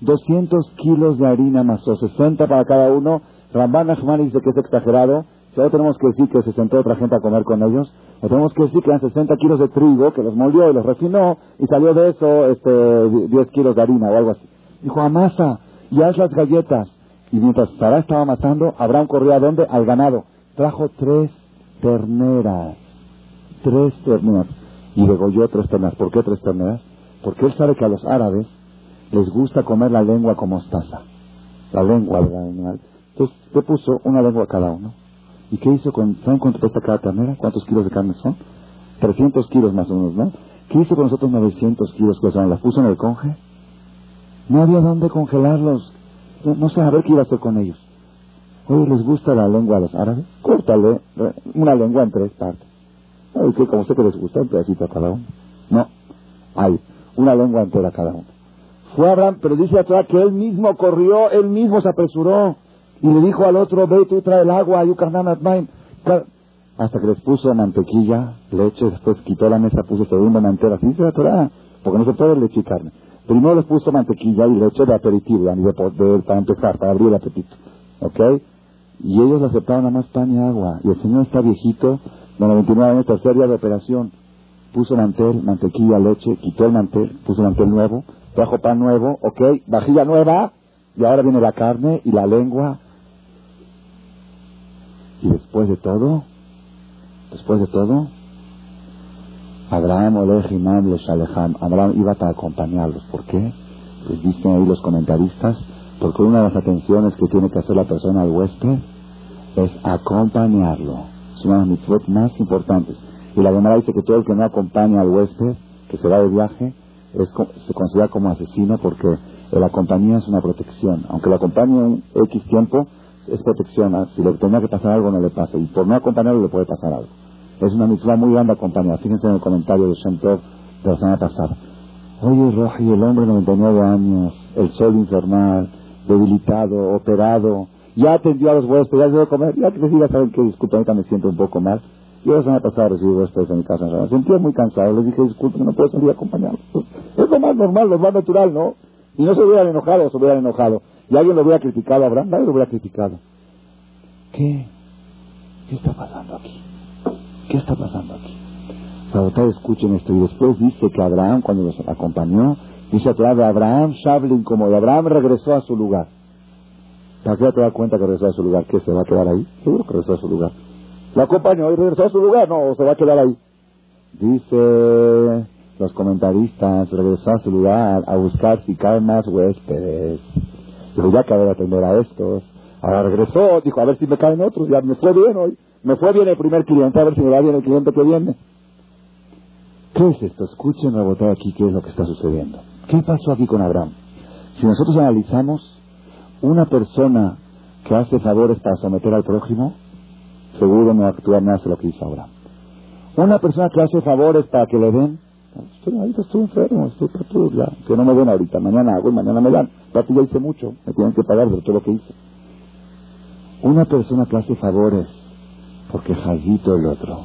200 kilos de harina amasó, 60 para cada uno, Ramban Ahmad dice que es exagerado, si ahora tenemos que decir que se sentó otra gente a comer con ellos, o tenemos que decir que eran 60 kilos de trigo, que los molió y los refinó, y salió de eso este, 10 kilos de harina o algo así. Dijo, amasa y haz las galletas. Y mientras Sara estaba amasando, Abraham corrió a dónde? Al ganado. Trajo tres terneras. Tres terneras. Y degolló tres terneras. ¿Por qué tres terneras? Porque él sabe que a los árabes les gusta comer la lengua como mostaza. La lengua del animal. Entonces, le puso una lengua a cada uno. ¿Y qué hizo con, ¿saben cuánto cuesta cada ternera? ¿Cuántos kilos de carne son? 300 kilos más o menos, ¿no? ¿Qué hizo con nosotros 900 kilos que son? ¿Las puso en el conge? No había dónde congelarlos. No, a ver qué iba a hacer con ellos. Oye, ¿les gusta la lengua a los árabes? Córtale una lengua en tres partes. Ay, que como sé que les gusta, un pedacito a cada uno. No. Hay una lengua entera cada uno. Fue Abraham, pero dice atrás que él mismo corrió, él mismo se apresuró y le dijo al otro, ve tú trae el agua, hasta que les puso mantequilla, leche, después quitó la mesa, puso segunda mantera, así dice la porque no se puede leche y carne. Primero les puso mantequilla y leche de aperitivo, para empezar, para abrir el apetito. ¿Ok? Y ellos aceptaron nada más pan y agua. Y el señor está viejito, de 99 años, tercer día de operación. Puso mantel, mantequilla, leche, quitó el mantel, puso mantel nuevo, trajo pan nuevo, ok, vajilla nueva, y ahora viene la carne y la lengua. Y después de todo, después de todo, Abraham Olej Imam les Abraham iba a acompañarlos. ¿Por qué? Les dicen ahí los comentaristas, porque una de las atenciones que tiene que hacer la persona al huésped es acompañarlo. Es una de las mitzvot más importantes. Y la Gemara dice que todo el que no acompaña al huésped, que se va de viaje, es, se considera como asesino porque la compañía es una protección. Aunque lo acompañe un X tiempo, es protección. Ah, si le tenía que pasar algo, no le pasa. Y por no acompañarlo, le puede pasar algo. Es una mitzvah muy grande acompañar. Fíjense en el comentario de Shem de la semana pasada. Oye, Roji, el hombre de 99 años, el sol infernal, debilitado, operado, ya atendió a los huéspedes, ya a comer, ya que diga, saben que disculpen, ahorita me siento un poco mal. Yo la semana pasada recibí huéspedes en mi casa, me sentía muy cansado, les dije, disculpen, no puedo salir a. Es lo más normal, lo más natural, ¿no? Y no se hubieran enojado, se hubieran enojado. Y alguien lo hubiera criticado a Abraham, nadie lo hubiera criticado. ¿Qué? ¿Qué está pasando aquí? ¿Qué está pasando aquí? Para escuchen esto. Y después dice que Abraham, cuando los acompañó, dice atrás de Abraham, Shablin, como de Abraham regresó a su lugar. ¿Para qué te das cuenta que regresó a su lugar? ¿Qué se va a quedar ahí? Seguro que regresó a su lugar. ¿Lo acompañó y regresó a su lugar? No, se va a quedar ahí. Dice los comentaristas, regresó a su lugar a buscar si caen más huéspedes. Pero ya haber atender a estos. Ahora regresó, dijo, a ver si me caen otros. Ya me fue bien hoy. Me fue bien el primer cliente, a ver si me va bien el cliente que viene. ¿Qué es esto? Escuchen a votar aquí qué es lo que está sucediendo. ¿Qué pasó aquí con Abraham? Si nosotros analizamos, una persona que hace favores para someter al prójimo, seguro no va a actuar más de lo que hizo Abraham. Una persona que hace favores para que le den, estoy, ahorita estoy enfermo, estoy todo, ya, que no me den ahorita, mañana hago y mañana me dan. ti ya hice mucho, me tienen que pagar de todo lo que hice. Una persona que hace favores porque Jazito el otro.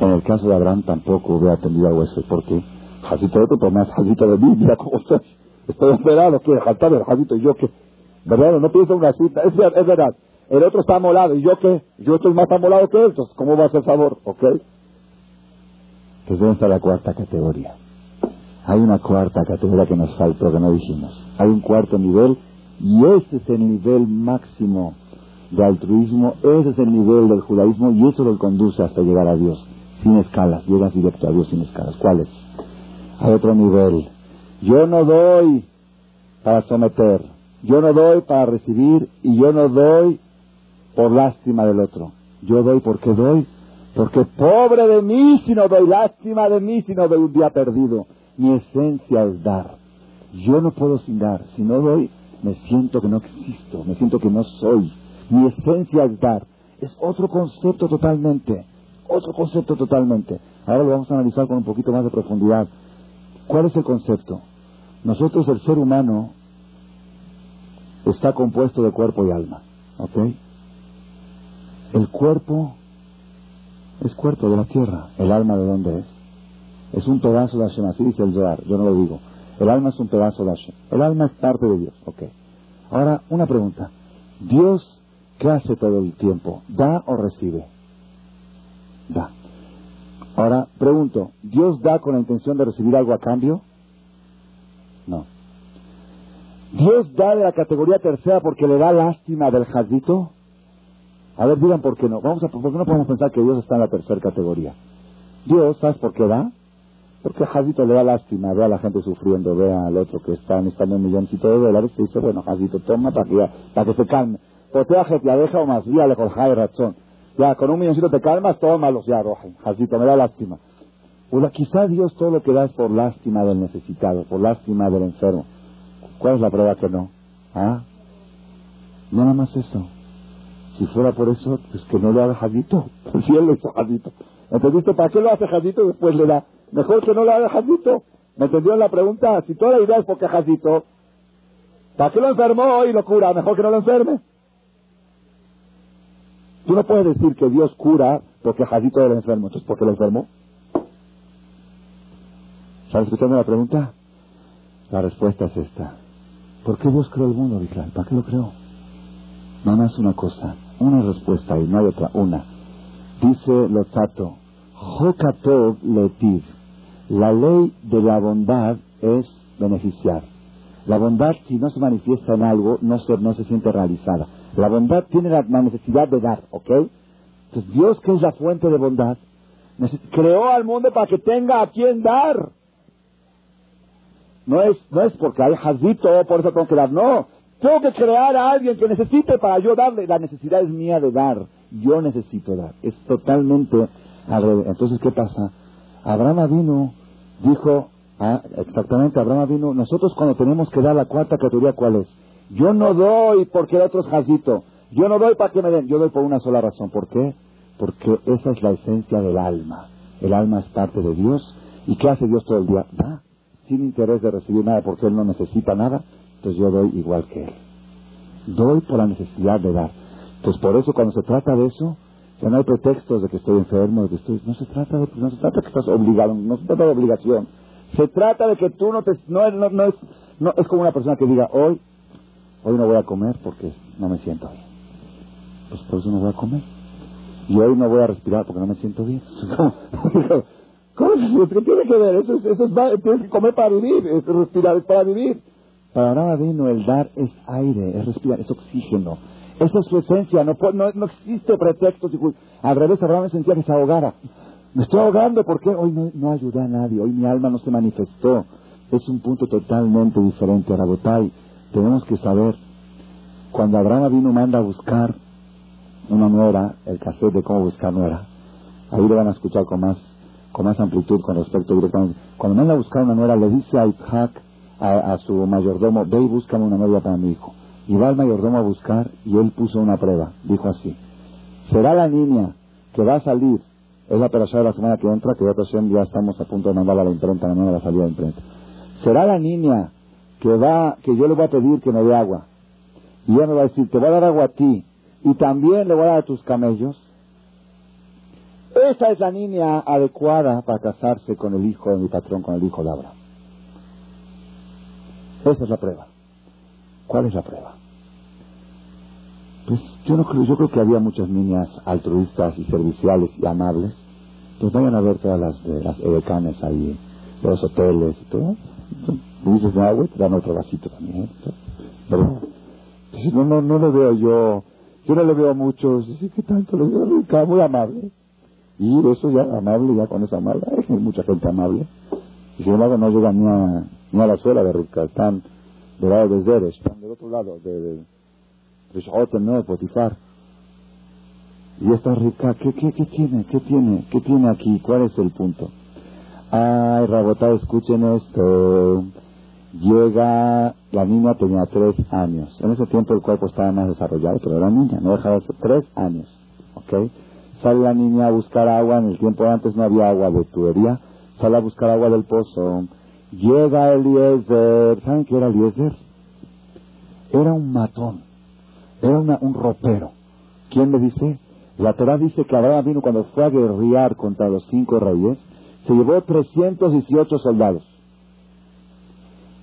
En el caso de Abraham tampoco hubiera atendido a hueso, porque Jazito el otro, por más Jazito de mí, mira cómo estoy. Estoy operado, quiere jaltar el Jazito y yo que, ¿verdad? No pienso una cita, es, es verdad. El otro está amolado y yo que, yo estoy más amolado que él, entonces, ¿cómo va a hacer favor? ¿Ok? Pues ¿dónde está la cuarta categoría? Hay una cuarta categoría que nos faltó, que no dijimos. Hay un cuarto nivel y ese es el nivel máximo de altruismo, ese es el nivel del judaísmo y eso lo conduce hasta llegar a Dios, sin escalas, llegas directo a Dios sin escalas. ¿Cuál es? Hay otro nivel. Yo no doy para someter, yo no doy para recibir y yo no doy por lástima del otro. Yo doy porque doy, porque pobre de mí si no doy lástima de mí si no doy un día perdido. Mi esencia es dar. Yo no puedo sin dar. Si no doy, me siento que no existo, me siento que no soy. Mi esencia es dar. Es otro concepto totalmente. Otro concepto totalmente. Ahora lo vamos a analizar con un poquito más de profundidad. ¿Cuál es el concepto? Nosotros, el ser humano, está compuesto de cuerpo y alma. ¿Ok? El cuerpo es cuerpo de la tierra. ¿El alma de dónde es? Es un pedazo de Hashem, así dice el Zohar, yo no lo digo. El alma es un pedazo de Hashem. El alma es parte de Dios. Ok. Ahora, una pregunta. Dios ¿Qué hace todo el tiempo? ¿Da o recibe? Da. Ahora, pregunto, ¿Dios da con la intención de recibir algo a cambio? No. ¿Dios da de la categoría tercera porque le da lástima del jazito? A ver, digan por qué no. Vamos a, ¿Por qué no podemos pensar que Dios está en la tercera categoría? Dios, ¿sabes por qué da? Porque Jazito le da lástima, ve a la gente sufriendo, ve al otro que está necesitando un milloncito de dólares y dice, bueno, Jazito, toma para que, para que se calme. Poteaje la deja o más vía le razón. Ya, con un milloncito te calmas, tómalos ya, roja. Jacito, me da lástima. O quizá Dios todo lo que da es por lástima del necesitado, por lástima del enfermo. ¿Cuál es la prueba que no? ¿Ah? No nada más eso. Si fuera por eso, pues que no lo haga Jadito. [laughs] Si él lo hizo Jadito. ¿Entendiste? ¿Para qué lo hace Jadito después le da? Mejor que no le haga Jacito. ¿Me entendieron la pregunta? Si toda la idea es porque Jacito, ¿para qué lo enfermó y lo cura? Mejor que no lo enferme. Tú no puedes decir que Dios cura porque Jacito era enfermo. Entonces, ¿por qué lo enfermó? ¿Están escuchando la pregunta? La respuesta es esta. ¿Por qué Dios creó el mundo, Bislan? ¿Para qué lo creó? No más una cosa, una respuesta y no hay otra, una. Dice Lozato, Jokatov letiv. La ley de la bondad es beneficiar. La bondad, si no se manifiesta en algo, no se, no se siente realizada. La bondad tiene la necesidad de dar, ¿ok? Entonces, Dios, que es la fuente de bondad, creó al mundo para que tenga a quien dar. No es, no es porque hay jazito, por eso tengo que dar, no. Tengo que crear a alguien que necesite para yo darle. La necesidad es mía de dar. Yo necesito dar. Es totalmente al. Entonces, ¿qué pasa? Abraham vino, dijo, ah, exactamente, Abraham vino, nosotros cuando tenemos que dar la cuarta categoría, ¿cuál es? Yo no doy porque el otro es jazito. Yo no doy para que me den. Yo doy por una sola razón. ¿Por qué? Porque esa es la esencia del alma. El alma es parte de Dios. ¿Y qué hace Dios todo el día? Da, sin interés de recibir nada porque Él no necesita nada entonces yo doy igual que él. Doy por la necesidad de dar. Entonces por eso cuando se trata de eso, ya no hay pretextos de que estoy enfermo, de que estoy... No se trata de, no se trata de que estás obligado, no se trata de obligación. Se trata de que tú no te... Es como una persona que diga, hoy, hoy no voy a comer porque no me siento bien. Pues por eso no voy a comer. Y hoy no voy a respirar porque no me siento bien. [laughs] ¿Cómo, ¿Qué tiene que ver? Eso, eso es, tienes que comer para vivir, es respirar es para vivir. Para Abraham vino el dar es aire, es respirar, es oxígeno. Esa es su esencia, no, no, no existe pretexto. Al revés, Abraham sentía que se ahogara. Me estoy ahogando porque hoy no, no ayudé a nadie, hoy mi alma no se manifestó. Es un punto totalmente diferente. Rabotai, tenemos que saber, cuando Abraham vino manda a buscar una nuera, el cassette de cómo buscar nuera, ahí lo van a escuchar con más, con más amplitud con respecto directamente. Cuando manda a buscar una nuera, le dice a Isaac, a, su mayordomo, ve y búscame una novia para mi hijo. Y va el mayordomo a buscar y él puso una prueba. Dijo así, será la niña que va a salir, es la operación de la semana que entra, que ya, ya estamos a punto de mandarla a la imprenta, mañana la salida de imprenta. Será la niña que va, que yo le voy a pedir que me dé agua. Y ella me va a decir, te voy a dar agua a ti y también le voy a dar a tus camellos. Esa es la niña adecuada para casarse con el hijo de mi patrón, con el hijo de. Esa es la prueba. ¿Cuál es la prueba? Pues yo no creo, yo creo que había muchas niñas altruistas y serviciales y amables. Pues vayan a ver todas las de las edecanes ahí, de los hoteles y todo. dices de agua te dan otro vasito también. ¿Verdad? no, no, no lo veo yo. Yo no le veo a muchos. Dice, ¿qué tanto le veo nunca? Muy amable. Y eso ya, amable, ya con esa amable. [laughs] Hay mucha gente amable. Y sin embargo no llega ni a, ni a la suela de Rivka, están del lado de Zeres, están del otro lado, de, de, ¿no? De Potifar. Y esta Rivka, ¿qué, qué, ¿qué tiene? ¿Qué tiene? ¿Qué tiene aquí? ¿Cuál es el punto? Ay, Rabotá, escuchen esto. Llega, la niña tenía tres años. En ese tiempo el cuerpo estaba más desarrollado, pero era niña, no dejaba de tres años. ¿Ok? Sale la niña a buscar agua, en el tiempo de antes no había agua de tubería, sale a buscar agua del pozo Llega Eliezer. ¿Saben qué era Eliezer? Era un matón. Era un ropero. ¿Quién le dice? La Torah dice que Abraham vino cuando fue a guerrear contra los cinco reyes. Se llevó 318 soldados.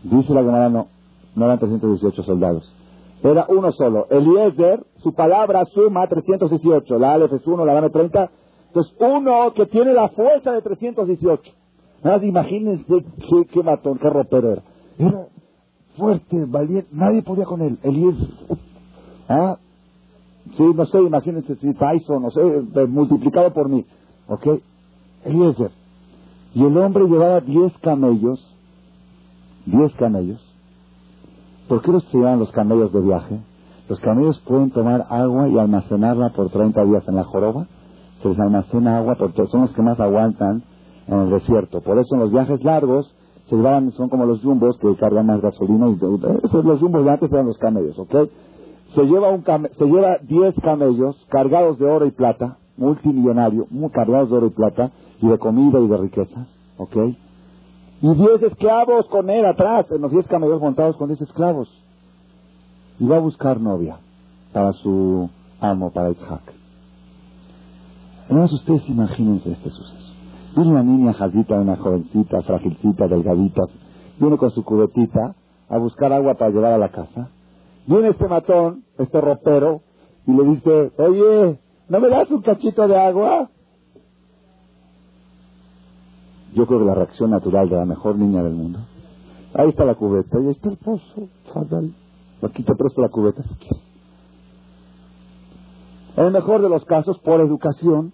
Dice la Gemara, no, no eran 318 soldados. Era uno solo. Eliezer, su palabra suma 318. La Aleph es uno, la Dame 30. Entonces, uno que tiene la fuerza de 318. Nada, imagínense qué, qué matón, qué ropero era. Era fuerte, valiente, nadie podía con él. Eliezer. ¿Ah? Sí, no sé, imagínense si Tyson, no sé, eh, multiplicado por mí. ¿Ok? Eliezer. Y el hombre llevaba diez camellos. Diez camellos. ¿Por qué los llevan los camellos de viaje? Los camellos pueden tomar agua y almacenarla por 30 días en la joroba. Se les almacena agua porque son los que más aguantan en el desierto. Por eso en los viajes largos se llevaban, son como los jumbos que cargan más gasolina. Y, esos los jumbos de antes eran los camellos, ¿ok? Se lleva, un se lleva 10 camellos cargados de oro y plata, multimillonario, muy cargados de oro y plata, y de comida y de riquezas. ¿ok? Y diez esclavos con él atrás, en los diez camellos montados con diez esclavos. Y va a buscar novia para su amo, para Isaac. Hermanos, ustedes imagínense este suceso. Viene una niña jazita, una jovencita, fragilcita, delgadita, viene con su cubetita a buscar agua para llevar a la casa. Viene este matón, este ropero, y le dice, oye, ¿no me das un cachito de agua? Yo creo que la reacción natural de la mejor niña del mundo. Ahí está la cubeta, ahí está el pozo, fatal. Aquí te presto la cubeta si quieres. En el mejor de los casos, por educación,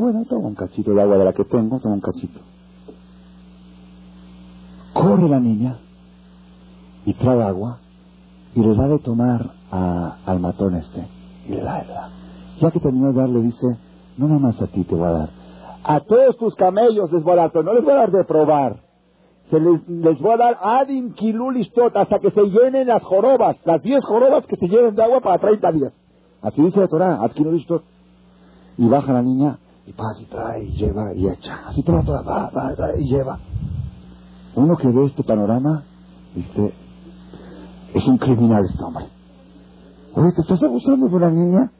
bueno, toma un cachito de agua de la que tengo, toma un cachito. Corre la niña y trae agua y le da de tomar al matón este. Y le da, le da. Ya que terminó de dar, le dice, no nada más a ti te voy a dar. A todos tus camellos les no les voy a dar de probar. Se les, les voy a dar adim kilulistot hasta que se llenen las jorobas, las 10 jorobas que se llenen de agua para 30 días. Así dice la Torah, ad kilulistot. Y baja la niña y pasa y trae y lleva y echa. Así toda, toda, va, va, trae y lleva. Uno que ve este panorama dice, es un criminal este hombre. Oye, ¿te estás abusando de una niña?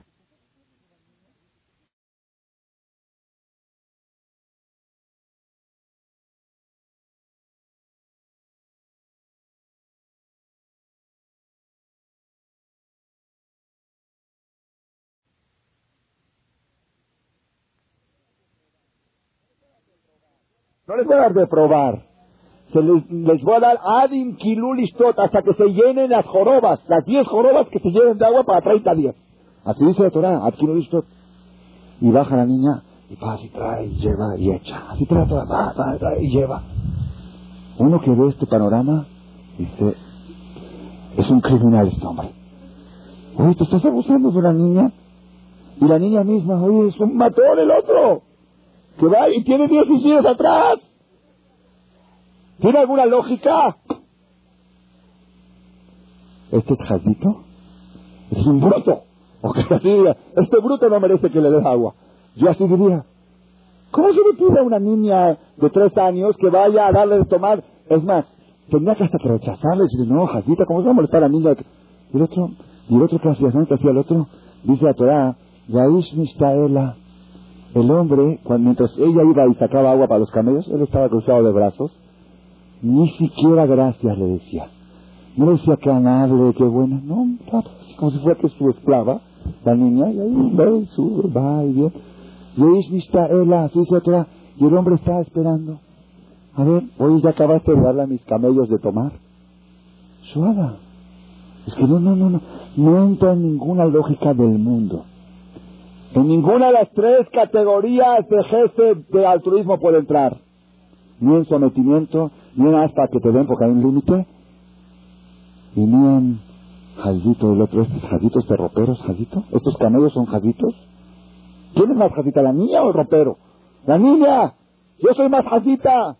No les voy a dar de probar. Se les, les voy a dar adim kilulistot hasta que se llenen las jorobas, las 10 jorobas que se llenen de agua para 30 días. Así dice la Torah, ad kilulistot. Y baja la niña y pasa y trae y lleva y echa. Así trae va, va, trae y lleva. Uno que ve este panorama dice, es un criminal este hombre. Oye, ¿te estás abusando de una niña? Y la niña misma, oye, es un matón el otro. Que va y tiene 10 fusiles atrás. ¿Tiene alguna lógica? Este jazito es un bruto. O que [laughs] así diga, este bruto no merece que le des agua. Yo así diría, ¿cómo se le pide a una niña de tres años que vaya a darle de tomar? Es más, tenía que hasta que rechazarle y decirle, no, jazita, ¿cómo se va a molestar a la niña? Y el otro, y el otro que hacía, ¿no? que hacía el otro? Dice la Torah, Yaish Mistaela, el hombre, mientras ella iba y sacaba agua para los camellos, él estaba cruzado de brazos, ni siquiera gracias le decía. No le decía que amable, que buena, no, como si fuera que su esclava, la niña, y ahí va y sube, va y otra, y el hombre estaba esperando. A ver, hoy ya acabaste de darle a mis camellos de tomar. Suada. Es que no, no, no, no. No entra en ninguna lógica del mundo. En ninguna de las tres categorías de gesto de altruismo puede entrar. Ni en sometimiento, ni en hasta que te den porque hay un límite, y ni en jazito del otro. ¿Estos jazitos de roperos, jazito? ¿Estos camellos son jazitos? ¿Quién es más jazita, la niña o el ropero? ¡La niña! ¡Yo soy más jazita!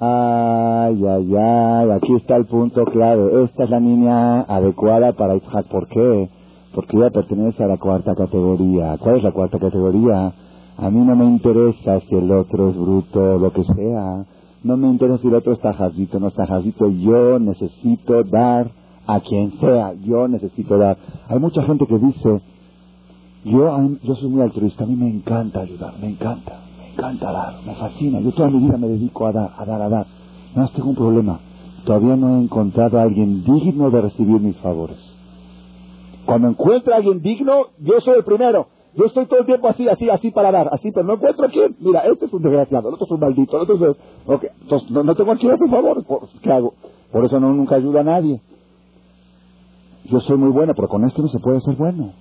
Ay, ay, ay, aquí está el punto clave. Esta es la niña adecuada para Isaac. ¿Por qué? Porque ella pertenece a la cuarta categoría. ¿Cuál es la cuarta categoría? A mí no me interesa si el otro es bruto o lo que sea. No me interesa si el otro está jazito o no está jazito. Yo necesito dar a quien sea. Yo necesito dar. Hay mucha gente que dice, yo, yo soy muy altruista, a mí me encanta ayudar, me encanta me encanta dar, me fascina. Yo toda mi vida me dedico a dar, a dar, a dar. No tengo un problema. Todavía no he encontrado a alguien digno de recibir mis favores. Cuando encuentre a alguien digno, yo soy el primero. Yo estoy todo el tiempo así, así, así para dar, así, pero no encuentro a quién. Mira, este es un desgraciado, el otro es un maldito, el otro es... Okay. Entonces, no, tengo a quién hacer favores. ¿Qué hago? Por eso no, nunca ayuda a nadie. Yo soy muy bueno, pero con esto no se puede ser bueno.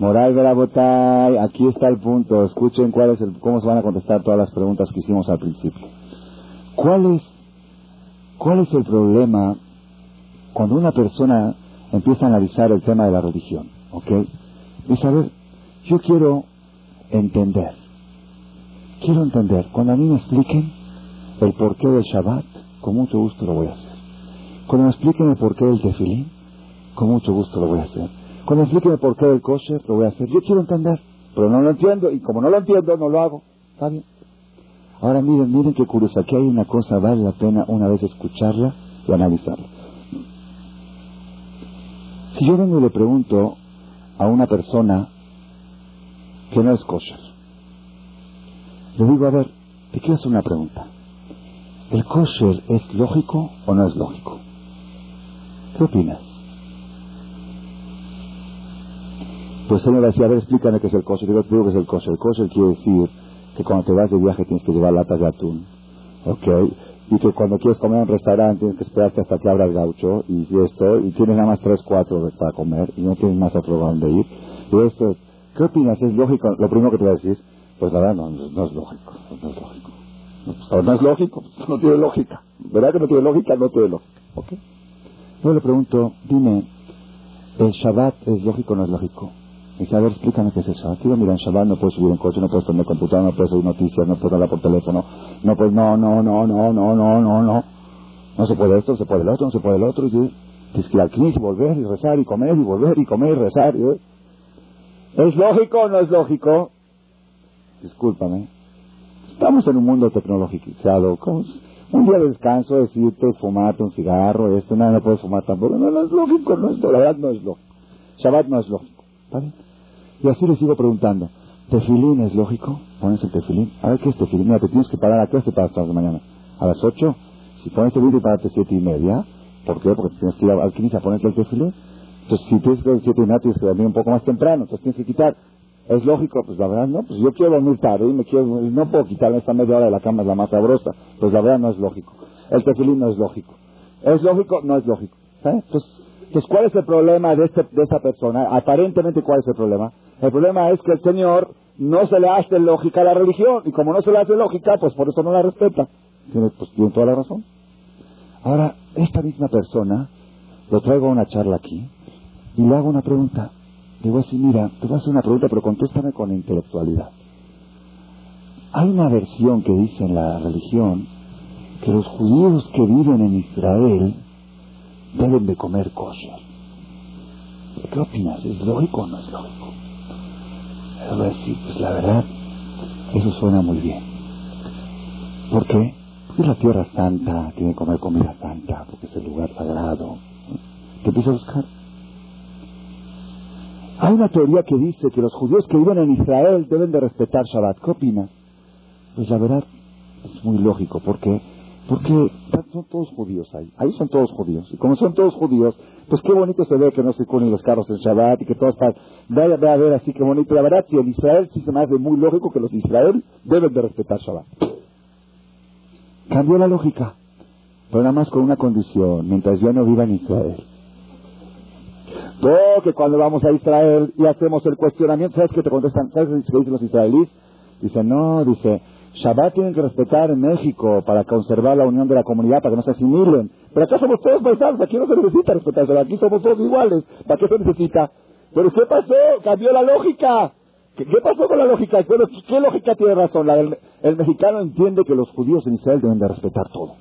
Moral de la botay, aquí está el punto. Escuchen cuál es el, cómo se van a contestar todas las preguntas que hicimos al principio. ¿Cuál es, cuál es el problema cuando una persona empieza a analizar el tema de la religión? ¿Ok? Y saber, yo quiero entender. Quiero entender. Cuando a mí me expliquen el porqué del Shabbat, con mucho gusto lo voy a hacer. Cuando me expliquen el porqué del tefilín, con mucho gusto lo voy a hacer. Cuando por qué el kosher, lo voy a hacer. Yo quiero entender, pero no lo entiendo, y como no lo entiendo, no lo hago. ¿Está bien? Ahora miren, miren qué curioso. Aquí hay una cosa, vale la pena una vez escucharla y analizarla. Si yo vengo y le pregunto a una persona que no es kosher, le digo, a ver, te quiero hacer una pregunta. ¿El kosher es lógico o no es lógico? ¿Qué opinas? Pues él me decía, a ver, explícame qué es el kosher. Yo te digo que es el kosher. El kosher quiere decir que cuando te vas de viaje tienes que llevar latas de atún. ¿Ok? Y que cuando quieres comer en un restaurante tienes que esperarte hasta que abra el gaucho y esto, y tienes nada más tres, cuatro para comer y no tienes más otro lugar donde ir. Y esto, ¿qué opinas? ¿Es lógico? Lo primero que te voy a decir, pues la verdad no, es lógico. No es lógico. No, no es lógico, [laughs] no tiene lógica. ¿Verdad que no tiene lógica? No tiene lógica. ¿Ok? Yo le pregunto, dime, ¿el Shabbat es lógico o no es lógico? Me dice, a ver, explícame qué es eso. Aquí voy a mirar en Shabbat, no puedo subir en coche, no puedo poner computadora, no puedo subir noticias, no puedo hablar por teléfono. No, pues no, no, no, no, no, no, no, no. No se puede esto, no se puede el otro, no se puede el otro. Y yo, es que al y volver y rezar y comer y volver y comer y rezar. Y ¿Es lógico o no es lógico? Discúlpame. Estamos en un mundo tecnologizado. Un día de descanso decirte fumarte un cigarro, esto, no, no puedes fumar tampoco. No, no es lógico, no es, la verdad no es lógico. Shabbat no es lógico. ¿Está? Y así le sigo preguntando. ¿Tefilín es lógico? ¿Pones el tefilín? A ver, ¿qué es tefilín? Mira, te tienes que parar. ¿A hora te paras de mañana? ¿A las ocho? Si pones el vídeo, parate siete y media. ¿Por qué? Porque tienes que ir al quince a ponerte el tefilín. Entonces, si tienes que ir siete y media, tienes que dormir un poco más temprano. Entonces, tienes que quitar. ¿Es lógico? Pues la verdad no. Pues yo quiero dormir tarde y me quiero, no puedo quitarme esta media hora de la cama, es la más sabrosa. Pues la verdad no es lógico. El tefilín no es lógico. ¿Es lógico? No es lógico. ¿Eh? Entonces, entonces, ¿cuál es el problema de, este, de esta persona? Aparentemente, ¿cuál es el problema? El problema es que el Señor no se le hace lógica a la religión, y como no se le hace lógica, pues por eso no la respeta. Tiene, pues, tiene toda la razón. Ahora, esta misma persona, lo traigo a una charla aquí, y le hago una pregunta. Digo así, mira, te voy a hacer una pregunta, pero contéstame con intelectualidad. Hay una versión que dice en la religión que los judíos que viven en Israel deben de comer kosher. ¿Qué opinas? ¿Es lógico o no es lógico? Decir, pues la verdad, eso suena muy bien. ¿Por qué? Porque es la tierra santa, tiene que comer comida santa, porque es el lugar sagrado. ¿Te empieza a buscar? Hay una teoría que dice que los judíos que viven en Israel deben de respetar Shabbat. ¿Qué opinas? Pues la verdad es muy lógico, porque porque son todos judíos ahí. Ahí son todos judíos. Y como son todos judíos, pues qué bonito se ve que no se ponen los carros en Shabbat y que todos están. Vaya, a ver así que bonito. La verdad, si en Israel sí se me hace muy lógico que los de Israel deben de respetar Shabbat. Cambió la lógica. Pero nada más con una condición, mientras yo no viva en Israel. No, que cuando vamos a Israel y hacemos el cuestionamiento, ¿sabes qué te contestan? ¿Sabes qué dicen los israelíes? Dicen, no, dice, Shabbat tienen que respetar en México para conservar la unión de la comunidad, para que no se asimilen. Pero acá somos todos paisanos, aquí no se necesita respetar Shabbat, aquí somos todos iguales. ¿Para qué se necesita? Pero ¿qué pasó? Cambió la lógica. ¿Qué, pasó con la lógica? ¿qué lógica tiene razón? el mexicano entiende que los judíos en Israel deben de respetar todo.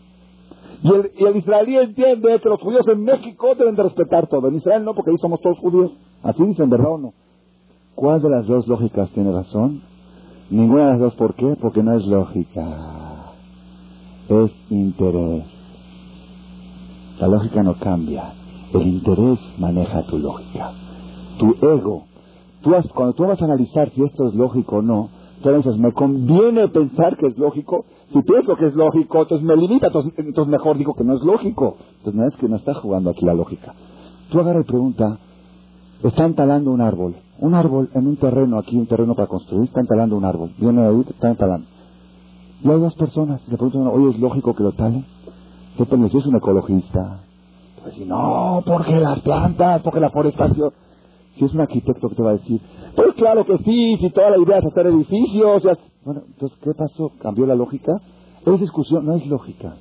Y el, y el, israelí entiende que los judíos en México deben de respetar todo. En Israel no, porque ahí somos todos judíos. Así dicen, ¿verdad o no? ¿Cuál de las dos lógicas tiene razón? Ninguna de las dos, ¿por qué? Porque no es lógica, es interés. La lógica no cambia, el interés maneja tu lógica. Tu ego, tú cuando tú vas a analizar si esto es lógico o no, tú dices, me conviene pensar que es lógico. Si pienso que es lógico, entonces me limita, entonces, mejor digo que no es lógico. Entonces no es que no está jugando aquí la lógica. Tú agarra y pregunta, están talando un árbol un árbol en un terreno, aquí un terreno para construir, están talando un árbol. Viene ahí, están talando. Y hay personas, le preguntan, oye, ¿es lógico que lo talen? Depende, si es un ecologista, pues si no, porque las plantas, porque la forestación. Si es un arquitecto que te va a decir, pues claro que sí, si toda la idea es hacer edificios. Bueno, entonces, ¿qué pasó? ¿Cambió la lógica? Esa discusión no es lógica.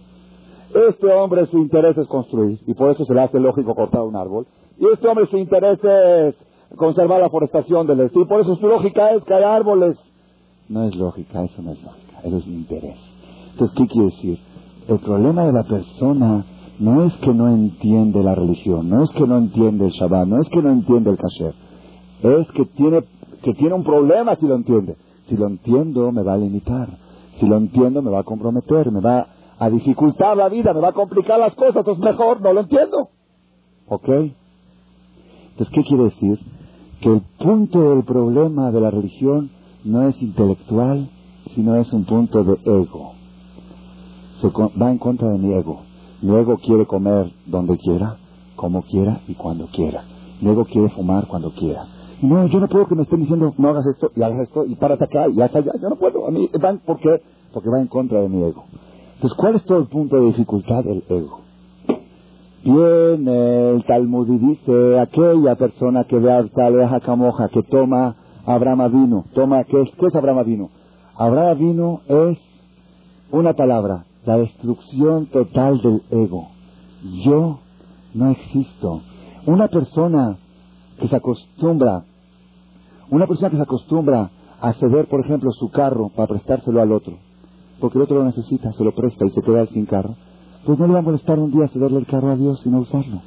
Este hombre su interés es construir, y por eso se le hace lógico cortar un árbol. Y este hombre su interés es conservar la forestación del este. Y por eso su lógica es que hay árboles. No es lógica, eso no es lógica, eso es interés. Entonces, ¿qué quiere decir? El problema de la persona no es que no entiende la religión, no es que no entiende el Shabbat, no es que no entiende el kasher, es que tiene, que tiene un problema si lo entiende. Si lo entiendo, me va a limitar. Si lo entiendo, me va a comprometer, me va a dificultar la vida, me va a complicar las cosas, entonces mejor no lo entiendo. ¿Ok? Entonces, ¿qué quiere decir? Que el punto del problema de la religión no es intelectual, sino es un punto de ego. Se va en contra de mi ego. Mi ego quiere comer donde quiera, como quiera y cuando quiera. Mi ego quiere fumar cuando quiera. no, yo no puedo que me estén diciendo, no hagas esto y hagas esto y párate acá y hasta allá. Yo no puedo. A mí, ¿por qué? Porque va en contra de mi ego. Entonces, ¿cuál es todo el punto de dificultad del ego? Viene el Talmud dice, aquella persona que ve a Camoja, que toma Abraham vino, toma, ¿qué es, ¿qué es Abraham vino? Abraham vino es una palabra, la destrucción total del ego. Yo no existo. Una persona que se acostumbra, una persona que se acostumbra a ceder, por ejemplo, su carro para prestárselo al otro, porque el otro lo necesita, se lo presta y se queda sin carro, pues no le va a molestar un día cederle el carro a Dios y no usarlo.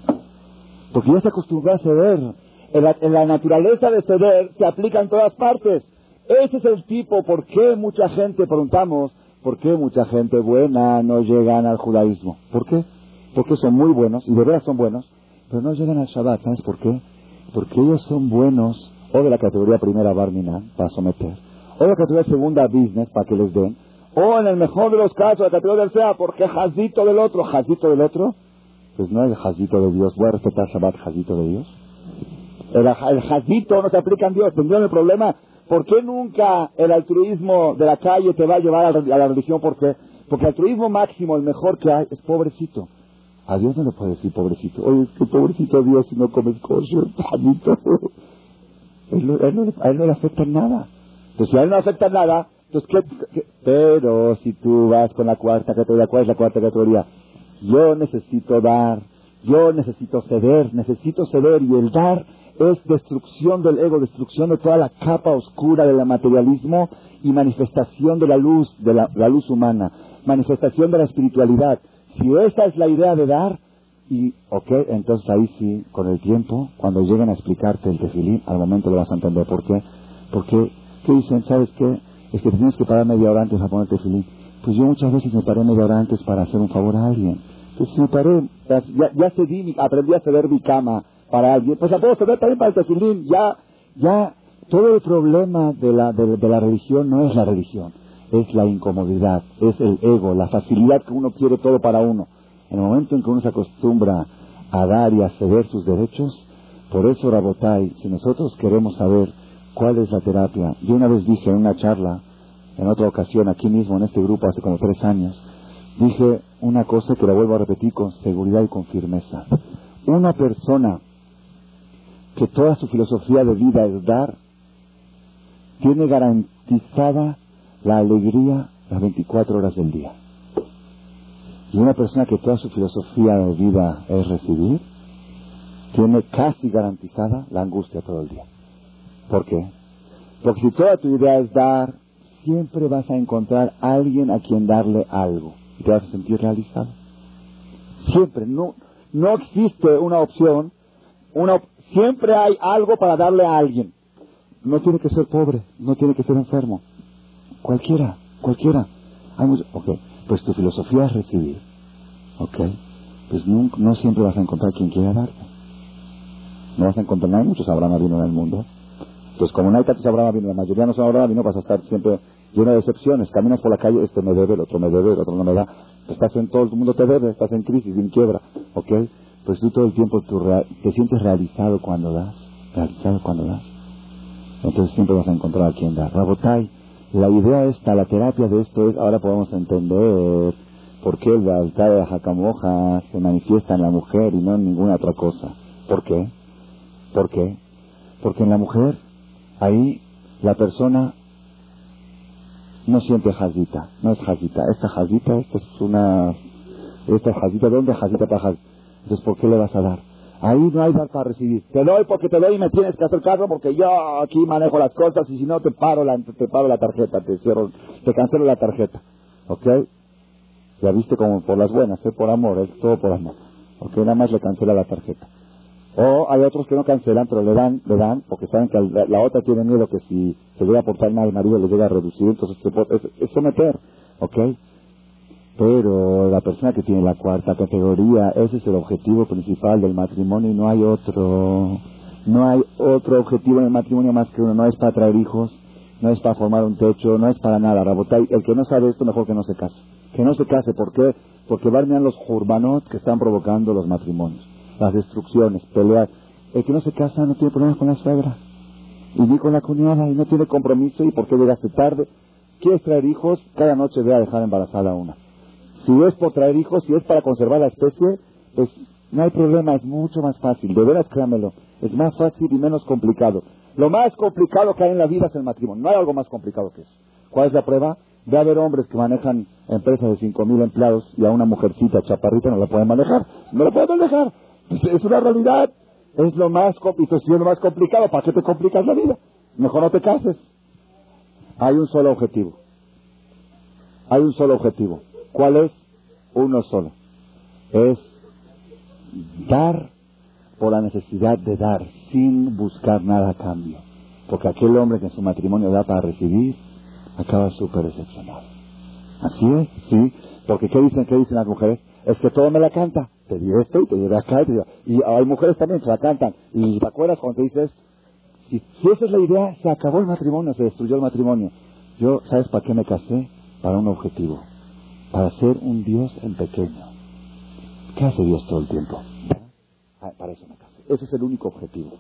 Porque ya se acostumbró a ceder. En la, naturaleza de ceder se aplica en todas partes. Ese es el tipo, ¿por qué mucha gente, preguntamos, por qué mucha gente buena no llegan al judaísmo? ¿Por qué? Porque son muy buenos, y de verdad son buenos, pero no llegan al Shabbat. ¿Sabes por qué? Porque ellos son buenos, o de la categoría primera Barmina, para someter, o de la categoría segunda Business, para que les den, o en el mejor de los casos, la categoría del sea, porque jazito del otro, jazito del otro, pues no es el jazito de Dios. Voy a respetar Shabbat, jazito de Dios. El, el jazito no se aplica en Dios. Tendrían el problema. ¿Por qué nunca el altruismo de la calle te va a llevar a, la religión? ¿Por qué? Porque el altruismo máximo, el mejor que hay, es pobrecito. A Dios no le puede decir pobrecito. Oye, es que pobrecito Dios si no comes kosher, jazito. [laughs] Él, él, a él no le afecta nada. Entonces, si a él no le afecta nada, entonces, ¿qué, Pero si tú vas con la cuarta categoría, ¿cuál es la cuarta categoría? Yo necesito dar, yo necesito ceder, necesito ceder y el dar es destrucción del ego, destrucción de toda la capa oscura del materialismo y manifestación de la luz, de la, luz humana, manifestación de la espiritualidad. Si esa es la idea de dar, y, ok, entonces ahí sí, con el tiempo, cuando lleguen a explicarte el tefilín, al momento lo vas a entender. ¿Por qué? Porque, ¿qué dicen? ¿Sabes qué? Es que tienes que parar media hora antes a ponerte feliz. Pues yo muchas veces me paré media hora antes para hacer un favor a alguien. Entonces me paré, ya, ya cedí, aprendí a ceder mi cama para alguien, pues la puedo ceder también para el tefilín. Ya, ya, todo el problema de la, de, la religión no es la religión, es la incomodidad, es el ego, la facilidad que uno quiere todo para uno. En el momento en que uno se acostumbra a dar y a ceder sus derechos, por eso, Rabotai, si nosotros queremos saber ¿Cuál es la terapia? Yo una vez dije en una charla, en otra ocasión, aquí mismo, en este grupo, hace como tres años, dije una cosa que la vuelvo a repetir con seguridad y con firmeza. Una persona que toda su filosofía de vida es dar, tiene garantizada la alegría las 24 horas del día. Y una persona que toda su filosofía de vida es recibir, tiene casi garantizada la angustia todo el día. ¿Por qué? Porque si toda tu idea es dar, siempre vas a encontrar a alguien a quien darle algo y te vas a sentir realizado. Siempre, no, no existe una opción, una, siempre hay algo para darle a alguien. No tiene que ser pobre, no tiene que ser enfermo. Cualquiera, cualquiera. Hay ok, pues tu filosofía es recibir. Ok, pues no, no siempre vas a encontrar quien quiera darte. No vas a encontrar, no hay muchos Abraham en el mundo. Pues como no hay tantos Abraham vino, la mayoría no son Abraham vino, vas a estar siempre lleno de decepciones. Caminas por la calle, este me debe, el otro me debe, el otro no me da. Estás en todo el mundo te debe, estás en crisis, en quiebra, ¿ok? Pues tú todo el tiempo te sientes realizado cuando das, realizado cuando das. Entonces siempre vas a encontrar a quien dar. Rabotai, la idea esta, la terapia de esto es, ahora podemos entender por qué el altar de la jacamoja se manifiesta en la mujer y no en ninguna otra cosa. ¿Por qué? ¿Por qué? Porque en la mujer ahí la persona no siente jazita, no es jazita. Esta jazita, esta es una, esta jazita, ¿de dónde jazita para jazita? Entonces, ¿por qué le vas a dar? Ahí no hay dar para recibir. Te doy porque te doy y me tienes que hacer caso porque yo aquí manejo las cosas y si no te paro la, te paro la tarjeta, te cierro, te cancelo la tarjeta. ¿Ok? Ya viste como por las buenas, es por amor, es todo por amor. ¿Ok? Nada más le cancela la tarjeta. O hay otros que no cancelan, pero le dan, le dan, porque saben que la, otra tiene miedo que si se llega a portar mal el marido le llega a reducir, entonces es, es, someter. ¿Ok? Pero la persona que tiene la cuarta categoría, ese es el objetivo principal del matrimonio y no hay otro. No hay otro objetivo en el matrimonio más que uno. No es para traer hijos, no es para formar un techo, no es para nada. Rabotay, el que no sabe esto, mejor que no se case. Que no se case, ¿por qué? Porque van los urbanos que están provocando los matrimonios, las destrucciones, peleas. El que no se casa no tiene problemas con la suegra, y ni con la cuñada, y no tiene compromiso, y por qué llegaste tarde. ¿Quieres traer hijos? Cada noche ve a dejar embarazada una. Si es por traer hijos, si es para conservar la especie, pues no hay problema, es mucho más fácil. De veras, créamelo, es más fácil y menos complicado. Lo más complicado que hay en la vida es el matrimonio. No hay algo más complicado que eso. ¿Cuál es la prueba? De haber hombres que manejan empresas de 5.000 empleados y a una mujercita chaparrita no la pueden manejar. No la pueden manejar. Es una realidad. Es lo más, y lo más complicado. ¿Para qué te complicas la vida? Mejor no te cases. Hay un solo objetivo. Hay un solo objetivo. ¿Cuál es? Uno solo. Es dar por la necesidad de dar, sin buscar nada a cambio. Porque aquel hombre que en su matrimonio da para recibir, acaba súper decepcionado. Así es, sí. Porque ¿qué dicen, qué dicen las mujeres? Es que todo me la canta. Te di esto y te llevé acá. Y, y hay mujeres también que la cantan. Y te acuerdas cuando dices, si, si esa es la idea, se acabó el matrimonio, se destruyó el matrimonio. Yo, ¿sabes para qué me casé? Para un objetivo para ser un Dios en pequeño. ¿Qué hace Dios todo el tiempo? Ah, para eso me casé. Ese es el único objetivo.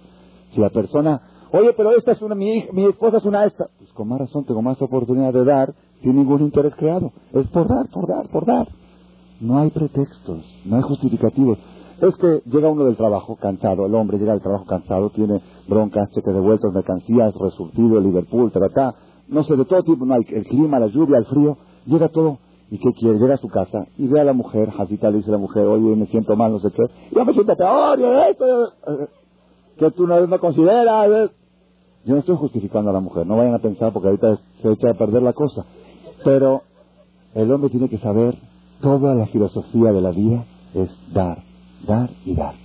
Si la persona, oye, pero esta es una, mi, mi esposa es una esta, pues con más razón tengo más oportunidad de dar sin ningún interés creado. Es por dar, por dar, por dar. No hay pretextos, no hay justificativos. Es que llega uno del trabajo cansado, el hombre llega del trabajo cansado, tiene broncas, cheques de vueltas, mercancías, resurtido, Liverpool, tratá, no sé, de todo tipo, no hay el clima, la lluvia, el frío, llega todo ¿Y qué quiere? Llega a su casa y ve a la mujer, Jacita le dice la mujer, oye, me siento mal, no sé qué. Yo me siento peor, esto, eh, que tú no me consideras. Eh. Yo no estoy justificando a la mujer, no vayan a pensar porque ahorita se echa a perder la cosa. Pero el hombre tiene que saber, toda la filosofía de la vida es dar, dar y dar.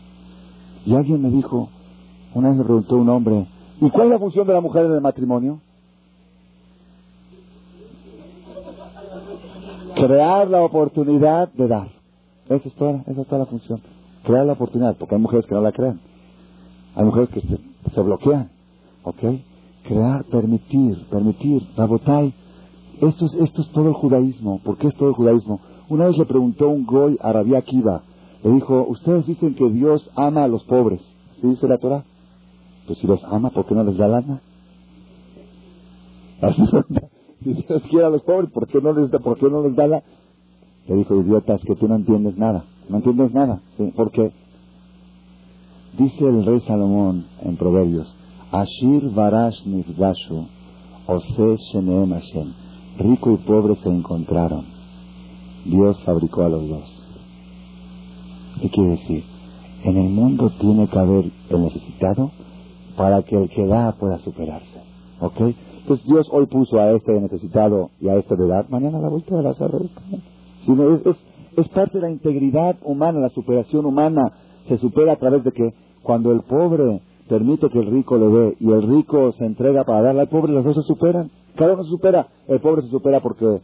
Y alguien me dijo, una vez me preguntó un hombre, ¿y cuál es la función de la mujer en el matrimonio? crear la oportunidad de dar. Esa es toda, esa es toda la función. Crear la oportunidad, porque hay mujeres que no la crean. Hay mujeres que se, bloquean. ¿Ok? Crear, permitir, permitir. Rabotai. Esto es, esto es todo el judaísmo. ¿Por qué es todo el judaísmo? Una vez le preguntó un goy a Akiva. Le dijo, ustedes dicen que Dios ama a los pobres. ¿Sí dice la Torah? Pues si los ama, ¿por qué no les da lana? [laughs] Si Dios quiere a los pobres, ¿por qué no les da, por qué no les da la...? Le dijo, idiotas, que tú no entiendes nada. No entiendes nada. Porque dice el rey Salomón en Proverbios, Ashir varash nifgashu, ose. Rico y pobre se encontraron. Dios fabricó a los dos. ¿Qué quiere decir? En el mundo tiene que haber el necesitado para que el que da pueda superarse. ¿Ok? Pues Dios hoy puso a este necesitado y a este de dar, mañana la vuelta de la Sino es, es, es parte de la integridad humana, la superación humana se supera a través de que cuando el pobre permite que el rico le dé y el rico se entrega para darle al pobre, los dos se superan. Cada uno se supera. El pobre se supera porque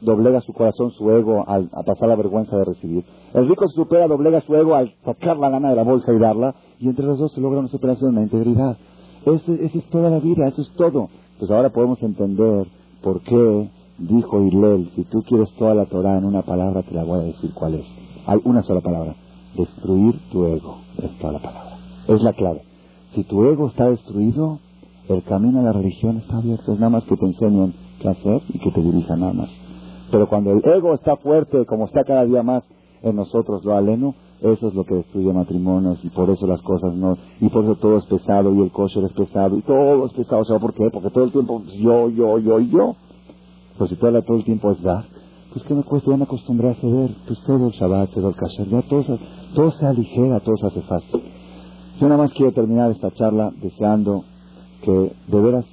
doblega su corazón, su ego, al, pasar la vergüenza de recibir. El rico se supera, doblega su ego al sacar la lana de la bolsa y darla. Y entre los dos se logra una superación, una integridad. Esa es toda la vida, eso es todo. Pues ahora podemos entender por qué dijo Hillel, si tú quieres toda la Torah en una palabra, te la voy a decir cuál es. Hay una sola palabra. Destruir tu ego. Es toda la palabra. Es la clave. Si tu ego está destruido, el camino a la religión está abierto. Es nada más que te enseñen qué hacer y que te dirijan nada más. Pero cuando el ego está fuerte, como está cada día más en nosotros lo aleno, eso es lo que destruye matrimonios y por eso las cosas no, y por eso todo es pesado y el kosher es pesado y todo es pesado. ¿Sabes por qué? Porque todo el tiempo yo, yo, yo y yo. Pues si todo, todo el tiempo es dar, pues que me cuesta, ya me acostumbré a ceder. Pues todo el Shabbat, todo el kasher, ya todo, todo se aligera, todo se hace fácil. Yo nada más quiero terminar esta charla deseando que de veras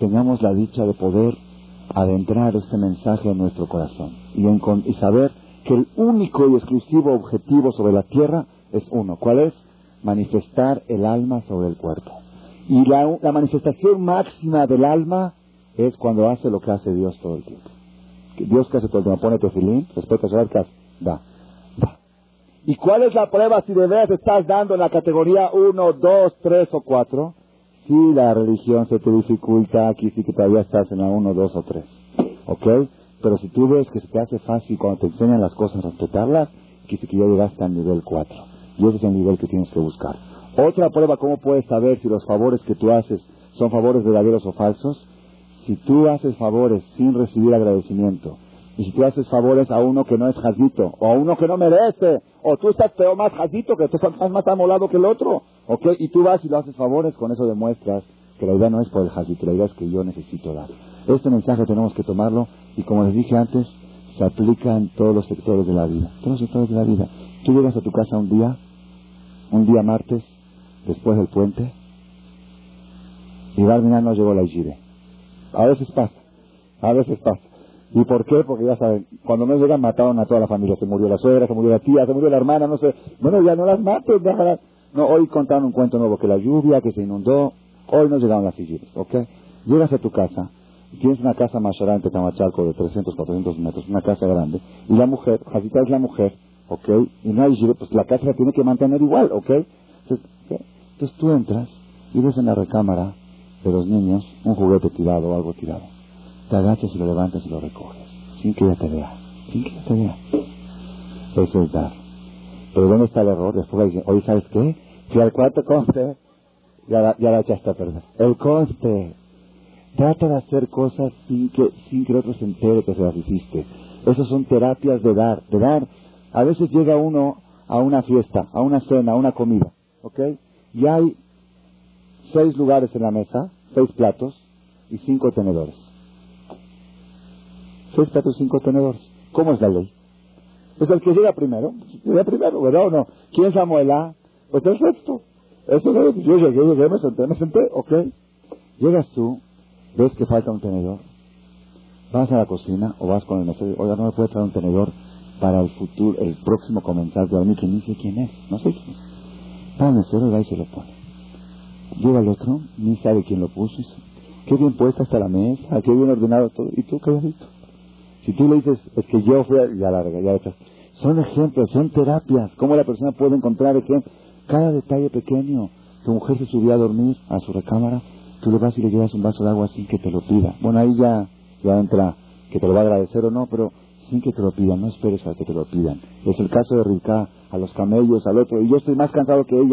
tengamos la dicha de poder adentrar este mensaje en nuestro corazón y, saber que el único y exclusivo objetivo sobre la tierra es uno. ¿Cuál es? Manifestar el alma sobre el cuerpo. Y la, manifestación máxima del alma es cuando hace lo que hace Dios todo el tiempo. Dios que hace todo el tiempo, pone tefilín, respeta Shabbat, ¿qué hace? Da, da. ¿Y cuál es la prueba si de veras estás dando en la categoría 1, 2, 3 o 4? Si la religión se te dificulta, aquí sí que todavía estás en la 1, 2 o 3. ¿Ok? Pero si tú ves que se te hace fácil cuando te enseñan las cosas respetarlas, aquí sí que ya llegaste al nivel 4. Y ese es el nivel que tienes que buscar. Otra prueba, ¿cómo puedes saber si los favores que tú haces son favores verdaderos o falsos? Si tú haces favores sin recibir agradecimiento, y si tú haces favores a uno que no es jazito, o a uno que no merece, o tú estás peor más jazito, que estás más amolado que el otro, ¿ok? Y tú vas y lo haces favores, con eso demuestras que la idea no es por el jazito, la idea es que yo necesito dar. Este mensaje tenemos que tomarlo, y como les dije antes, se aplica en todos los sectores de la vida, todos los sectores de la vida. Tú llegas a tu casa un día, un día martes, después del puente, y Barminan no llegó la Ishire. A veces pasa, a veces pasa. ¿Y por qué? Porque ya saben, cuando no llegan mataron a toda la familia. Se murió la suegra, se murió la tía, se murió la hermana, no sé. Bueno, ya no las mates, déjalas. Hoy contaron un cuento nuevo, que la lluvia, que se inundó. Hoy no llegaron las sillas, ¿ok? Llegas a tu casa, tienes una casa más Tamachalco de 300, 400 metros, una casa grande, y la mujer, Jacita es la mujer, ¿ok? Y no hay pues la casa la tiene que mantener igual, ¿ok? Entonces, Entonces tú entras y ves en la recámara de los niños un juguete tirado o algo tirado te agachas y lo levantas y lo recoges, sin que ella te vea, sin que ella te vea. Eso es dar. Pero ¿dónde está el error? Después dice, oye, ¿sabes qué? Fui al cuarto conste, ya la, ya la echaste a perder. El conste. Trata de hacer cosas sin que, sin que el otro se entere que se las hiciste. Esas son terapias de dar, de dar. A veces llega uno a una fiesta, a una cena, a una comida, ¿ok? Y hay seis lugares en la mesa, seis platos y cinco tenedores seis platos, cinco tenedores. ¿Cómo es la ley? Pues el que llega primero, llega primero, ¿verdad o no? ¿Quién es Samuela? Pues el sexto. Eso es, yo llegué, llegué, me senté, me senté, ok. Llegas tú, ves que falta un tenedor, vas a la cocina o vas con el mesero, oiga, no me puede traer un tenedor para el futuro, el próximo comensal de mí que ni sé quién es, no sé quién es. Va mesero y va y se lo pone. Llega el otro, ni sabe quién lo puso, qué bien puesta está la mesa, qué bien ordenado todo, y tú calladito. Si tú le dices, es que yo fui, a... ya larga, ya echas. Son ejemplos, son terapias. ¿Cómo la persona puede encontrar ejemplos? Cada detalle pequeño. Tu mujer se subió a dormir a su recámara, tú le vas y le llevas un vaso de agua sin que te lo pida. Bueno, ahí ya, ya entra que te lo va a agradecer o no, pero sin que te lo pidan, no esperes a que te lo pidan. Es el caso de Ricá, a los camellos, al otro, y yo estoy más cansado que ella.